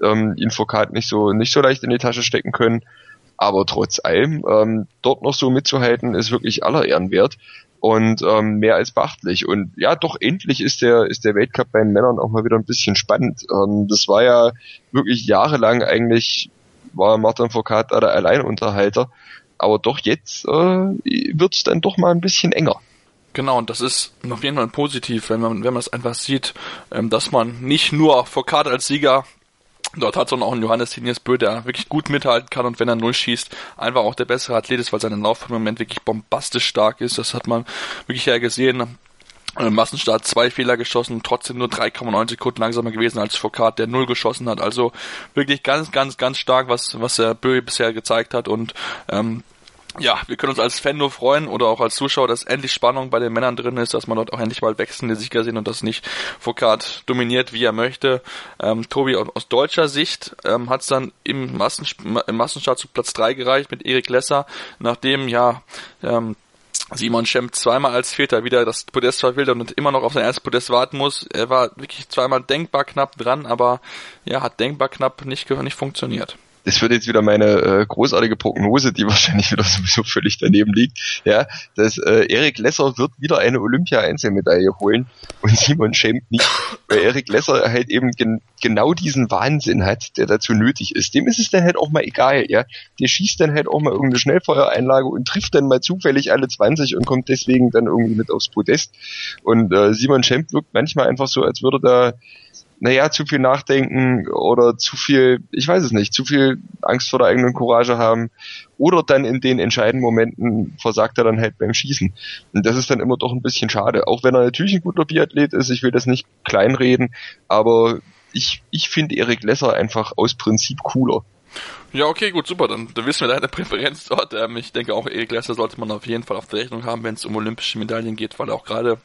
[SPEAKER 4] ähm, ihn Foucault nicht so nicht so leicht in die Tasche stecken können. Aber trotz allem, ähm, dort noch so mitzuhalten, ist wirklich aller Ehren wert und ähm, mehr als beachtlich. Und ja, doch endlich ist der ist der Weltcup bei den Männern auch mal wieder ein bisschen spannend. Ähm, das war ja wirklich jahrelang eigentlich war Martin Foucault da der Alleinunterhalter, aber doch jetzt äh, wird es dann doch mal ein bisschen enger.
[SPEAKER 3] Genau, und das ist auf jeden Fall positiv, wenn man wenn man es einfach sieht, ähm, dass man nicht nur Foucault als Sieger Dort hat es auch einen Johannes Tinius Bö, der wirklich gut mithalten kann und wenn er null schießt, einfach auch der bessere Athlet ist, weil sein Lauf im Moment wirklich bombastisch stark ist. Das hat man wirklich ja gesehen. Im Massenstart zwei Fehler geschossen, trotzdem nur 3,9 Sekunden langsamer gewesen als Foucault, der null geschossen hat. Also wirklich ganz, ganz, ganz stark, was, was der Bö bisher gezeigt hat und ähm, ja, wir können uns als Fan nur freuen oder auch als Zuschauer, dass endlich Spannung bei den Männern drin ist, dass man dort auch endlich mal wechselnde Sieger sehen und das nicht Foucault dominiert, wie er möchte. Ähm, Tobi, aus deutscher Sicht ähm, hat es dann im, Massen, im Massenstart zu Platz 3 gereicht mit Erik Lesser, nachdem ja ähm, Simon Schemp zweimal als Vierter wieder das Podest verwildert und immer noch auf sein erstes Podest warten muss. Er war wirklich zweimal denkbar knapp dran, aber ja, hat denkbar knapp nicht, nicht funktioniert
[SPEAKER 4] das wird jetzt wieder meine äh, großartige Prognose, die wahrscheinlich wieder sowieso völlig daneben liegt, ja, dass äh, Erik Lesser wird wieder eine Olympia-Einzelmedaille holen und Simon Schemp nicht, weil Erik Lesser halt eben gen genau diesen Wahnsinn hat, der dazu nötig ist. Dem ist es dann halt auch mal egal, ja. Der schießt dann halt auch mal irgendeine Schnellfeuereinlage und trifft dann mal zufällig alle 20 und kommt deswegen dann irgendwie mit aufs Podest. Und äh, Simon Schemp wirkt manchmal einfach so, als würde da naja, zu viel nachdenken oder zu viel, ich weiß es nicht, zu viel Angst vor der eigenen Courage haben oder dann in den entscheidenden Momenten versagt er dann halt beim Schießen. Und das ist dann immer doch ein bisschen schade. Auch wenn er natürlich ein guter Biathlet ist, ich will das nicht kleinreden, aber ich, ich finde Erik Lesser einfach aus Prinzip cooler.
[SPEAKER 3] Ja, okay, gut, super. Dann, dann wissen wir deine Präferenz dort. Ähm, ich denke auch, Erik Lesser sollte man auf jeden Fall auf der Rechnung haben, wenn es um olympische Medaillen geht, weil er auch gerade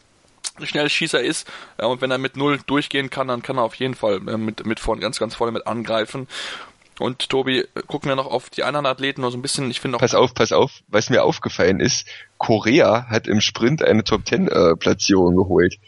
[SPEAKER 3] Schnellschießer ist äh, und wenn er mit null durchgehen kann, dann kann er auf jeden Fall äh, mit, mit vorne ganz, ganz vorne mit angreifen. Und Tobi, gucken wir noch auf die anderen Athleten noch so ein bisschen. Ich finde
[SPEAKER 4] Pass auf, pass auf. Was mir aufgefallen ist, Korea hat im Sprint eine Top Ten äh, Platzierung geholt.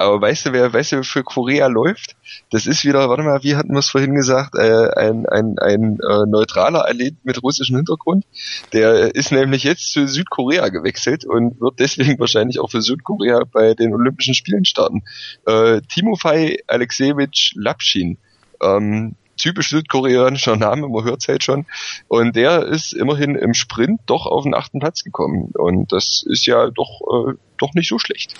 [SPEAKER 4] Aber weißt du, wer, weißt du, für Korea läuft? Das ist wieder, warte mal, wie hatten wir es vorhin gesagt, äh, ein, ein, ein äh, neutraler Athlet mit russischem Hintergrund. Der ist nämlich jetzt zu Südkorea gewechselt und wird deswegen wahrscheinlich auch für Südkorea bei den Olympischen Spielen starten. Äh, Timofei Alexejewitsch Lapshin. Ähm, typisch südkoreanischer Name, man hört es halt schon. Und der ist immerhin im Sprint doch auf den achten Platz gekommen. Und das ist ja doch, äh, doch nicht so schlecht.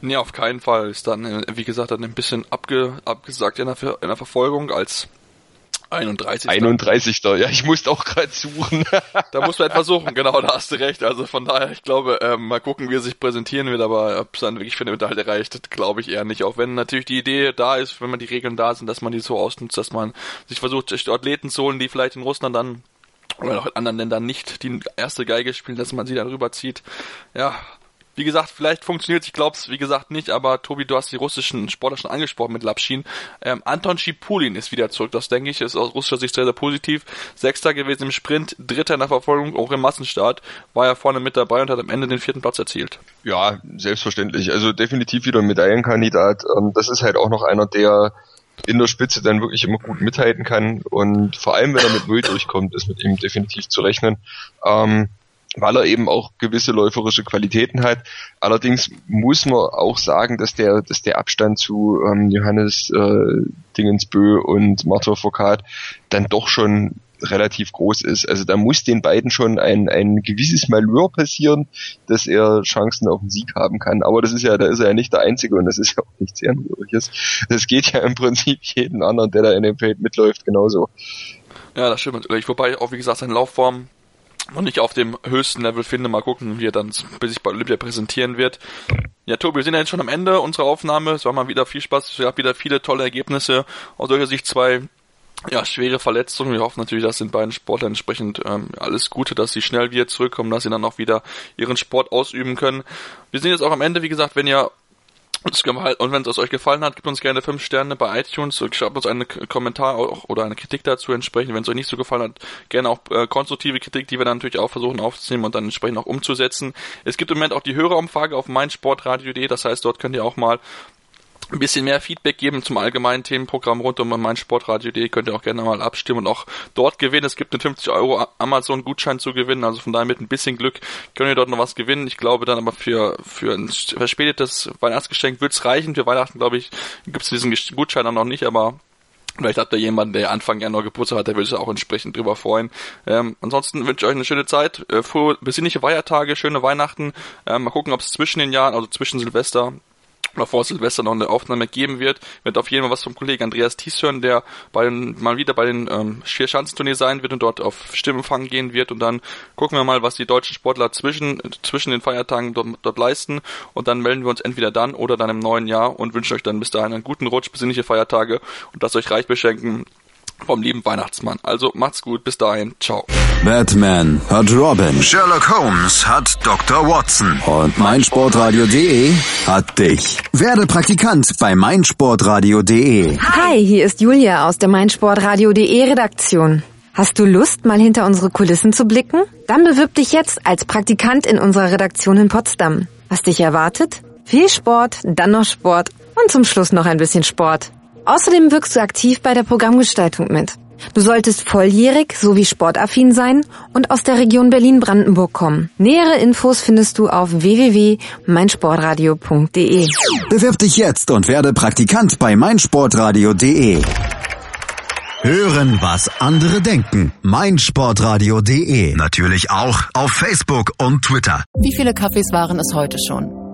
[SPEAKER 3] Nee, auf keinen Fall. Ist dann, äh, wie gesagt, dann ein bisschen abge, abgesagt in der, in der Verfolgung als 31.
[SPEAKER 4] 31. Ja, ich musste auch gerade suchen.
[SPEAKER 3] da musst du etwas suchen, genau, da hast du recht. Also von daher, ich glaube, ähm, mal gucken, wie er sich präsentieren wird, aber ob es dann wirklich für eine Medaille reicht, glaube ich eher nicht. Auch wenn natürlich die Idee da ist, wenn man die Regeln da sind, dass man die so ausnutzt, dass man sich versucht, Athleten zu holen, die vielleicht in Russland dann oder auch in anderen Ländern nicht die erste Geige spielen, dass man sie dann rüberzieht. Ja, wie gesagt, vielleicht funktioniert es, ich glaube es, wie gesagt, nicht, aber Tobi, du hast die russischen Sportler schon angesprochen mit Lapschin. Ähm, Anton Schipulin ist wieder zurück, das denke ich, ist aus russischer Sicht sehr, sehr positiv. Sechster gewesen im Sprint, Dritter in der Verfolgung, auch im Massenstart, war ja vorne mit dabei und hat am Ende den vierten Platz erzielt.
[SPEAKER 4] Ja, selbstverständlich, also definitiv wieder ein Medaillenkandidat. Ähm, das ist halt auch noch einer, der in der Spitze dann wirklich immer gut mithalten kann und vor allem, wenn er mit Null durchkommt, ist mit ihm definitiv zu rechnen. Ähm, weil er eben auch gewisse läuferische Qualitäten hat. Allerdings muss man auch sagen, dass der, dass der Abstand zu ähm, Johannes äh, Dingensbö und Martin Foucault dann doch schon relativ groß ist. Also da muss den beiden schon ein, ein gewisses Malheur passieren, dass er Chancen auf den Sieg haben kann. Aber das ist ja, da ist er ja nicht der Einzige und das ist ja auch nichts Ehrenwürdiges. Das geht ja im Prinzip jeden anderen, der da in dem Feld mitläuft, genauso.
[SPEAKER 3] Ja, das stimmt natürlich. Wobei auch, wie gesagt, seine Laufform noch nicht auf dem höchsten Level finde. Mal gucken, wie er dann sich bei Olympia präsentieren wird. Ja, Tobi, wir sind ja jetzt schon am Ende unserer Aufnahme. Es war mal wieder viel Spaß. Es gab wieder viele tolle Ergebnisse. Aus solcher Sicht zwei ja, schwere Verletzungen. Wir hoffen natürlich, dass den beiden Sportlern entsprechend ähm, alles Gute, dass sie schnell wieder zurückkommen, dass sie dann auch wieder ihren Sport ausüben können. Wir sind jetzt auch am Ende, wie gesagt, wenn ihr und wenn es euch gefallen hat, gebt uns gerne 5 Sterne bei iTunes schreibt uns einen Kommentar oder eine Kritik dazu entsprechend. Wenn es euch nicht so gefallen hat, gerne auch äh, konstruktive Kritik, die wir dann natürlich auch versuchen aufzunehmen und dann entsprechend auch umzusetzen. Es gibt im Moment auch die Hörerumfrage auf meinsportradio.de, das heißt, dort könnt ihr auch mal ein bisschen mehr Feedback geben zum allgemeinen Themenprogramm rund um mein Sportradio.de. Könnt ihr auch gerne mal abstimmen und auch dort gewinnen. Es gibt einen 50 Euro Amazon-Gutschein zu gewinnen, also von daher mit ein bisschen Glück könnt ihr dort noch was gewinnen. Ich glaube dann aber für, für ein verspätetes Weihnachtsgeschenk wird's reichen. Für Weihnachten, glaube ich, gibt's diesen Gutschein dann noch nicht, aber Vielleicht habt ihr jemanden, der Anfang Januar Geburtstag hat, der würde sich auch entsprechend drüber freuen. Ähm, ansonsten wünsche ich euch eine schöne Zeit, äh, frohe, besinnliche Feiertage, schöne Weihnachten. Ähm, mal gucken, ob es zwischen den Jahren, also zwischen Silvester oder vor Silvester noch eine Aufnahme geben wird. Wird auf jeden Fall was vom Kollegen Andreas Thies hören, der bei den, mal wieder bei den ähm, Vierschanzenturnier sein wird und dort auf Stimmempfang gehen wird. Und dann gucken wir mal, was die deutschen Sportler zwischen, zwischen den Feiertagen dort, dort leisten. Und dann melden wir uns entweder dann oder dann im neuen Jahr und wünschen euch dann bis dahin einen guten Rutsch, besinnliche Feiertage und lasst euch reich beschenken vom lieben Weihnachtsmann. Also macht's gut, bis dahin, ciao.
[SPEAKER 1] Batman hat Robin.
[SPEAKER 2] Sherlock Holmes hat Dr. Watson.
[SPEAKER 1] Und meinsportradio.de hat dich. Werde Praktikant bei meinsportradio.de.
[SPEAKER 6] Hi, hier ist Julia aus der meinsportradio.de Redaktion. Hast du Lust, mal hinter unsere Kulissen zu blicken? Dann bewirb dich jetzt als Praktikant in unserer Redaktion in Potsdam. Was dich erwartet? Viel Sport, dann noch Sport und zum Schluss noch ein bisschen Sport. Außerdem wirkst du aktiv bei der Programmgestaltung mit. Du solltest volljährig sowie sportaffin sein und aus der Region Berlin-Brandenburg kommen. Nähere Infos findest du auf www.meinsportradio.de.
[SPEAKER 1] Bewirb dich jetzt und werde Praktikant bei meinsportradio.de. Hören, was andere denken. meinsportradio.de. Natürlich auch auf Facebook und Twitter.
[SPEAKER 7] Wie viele Kaffees waren es heute schon?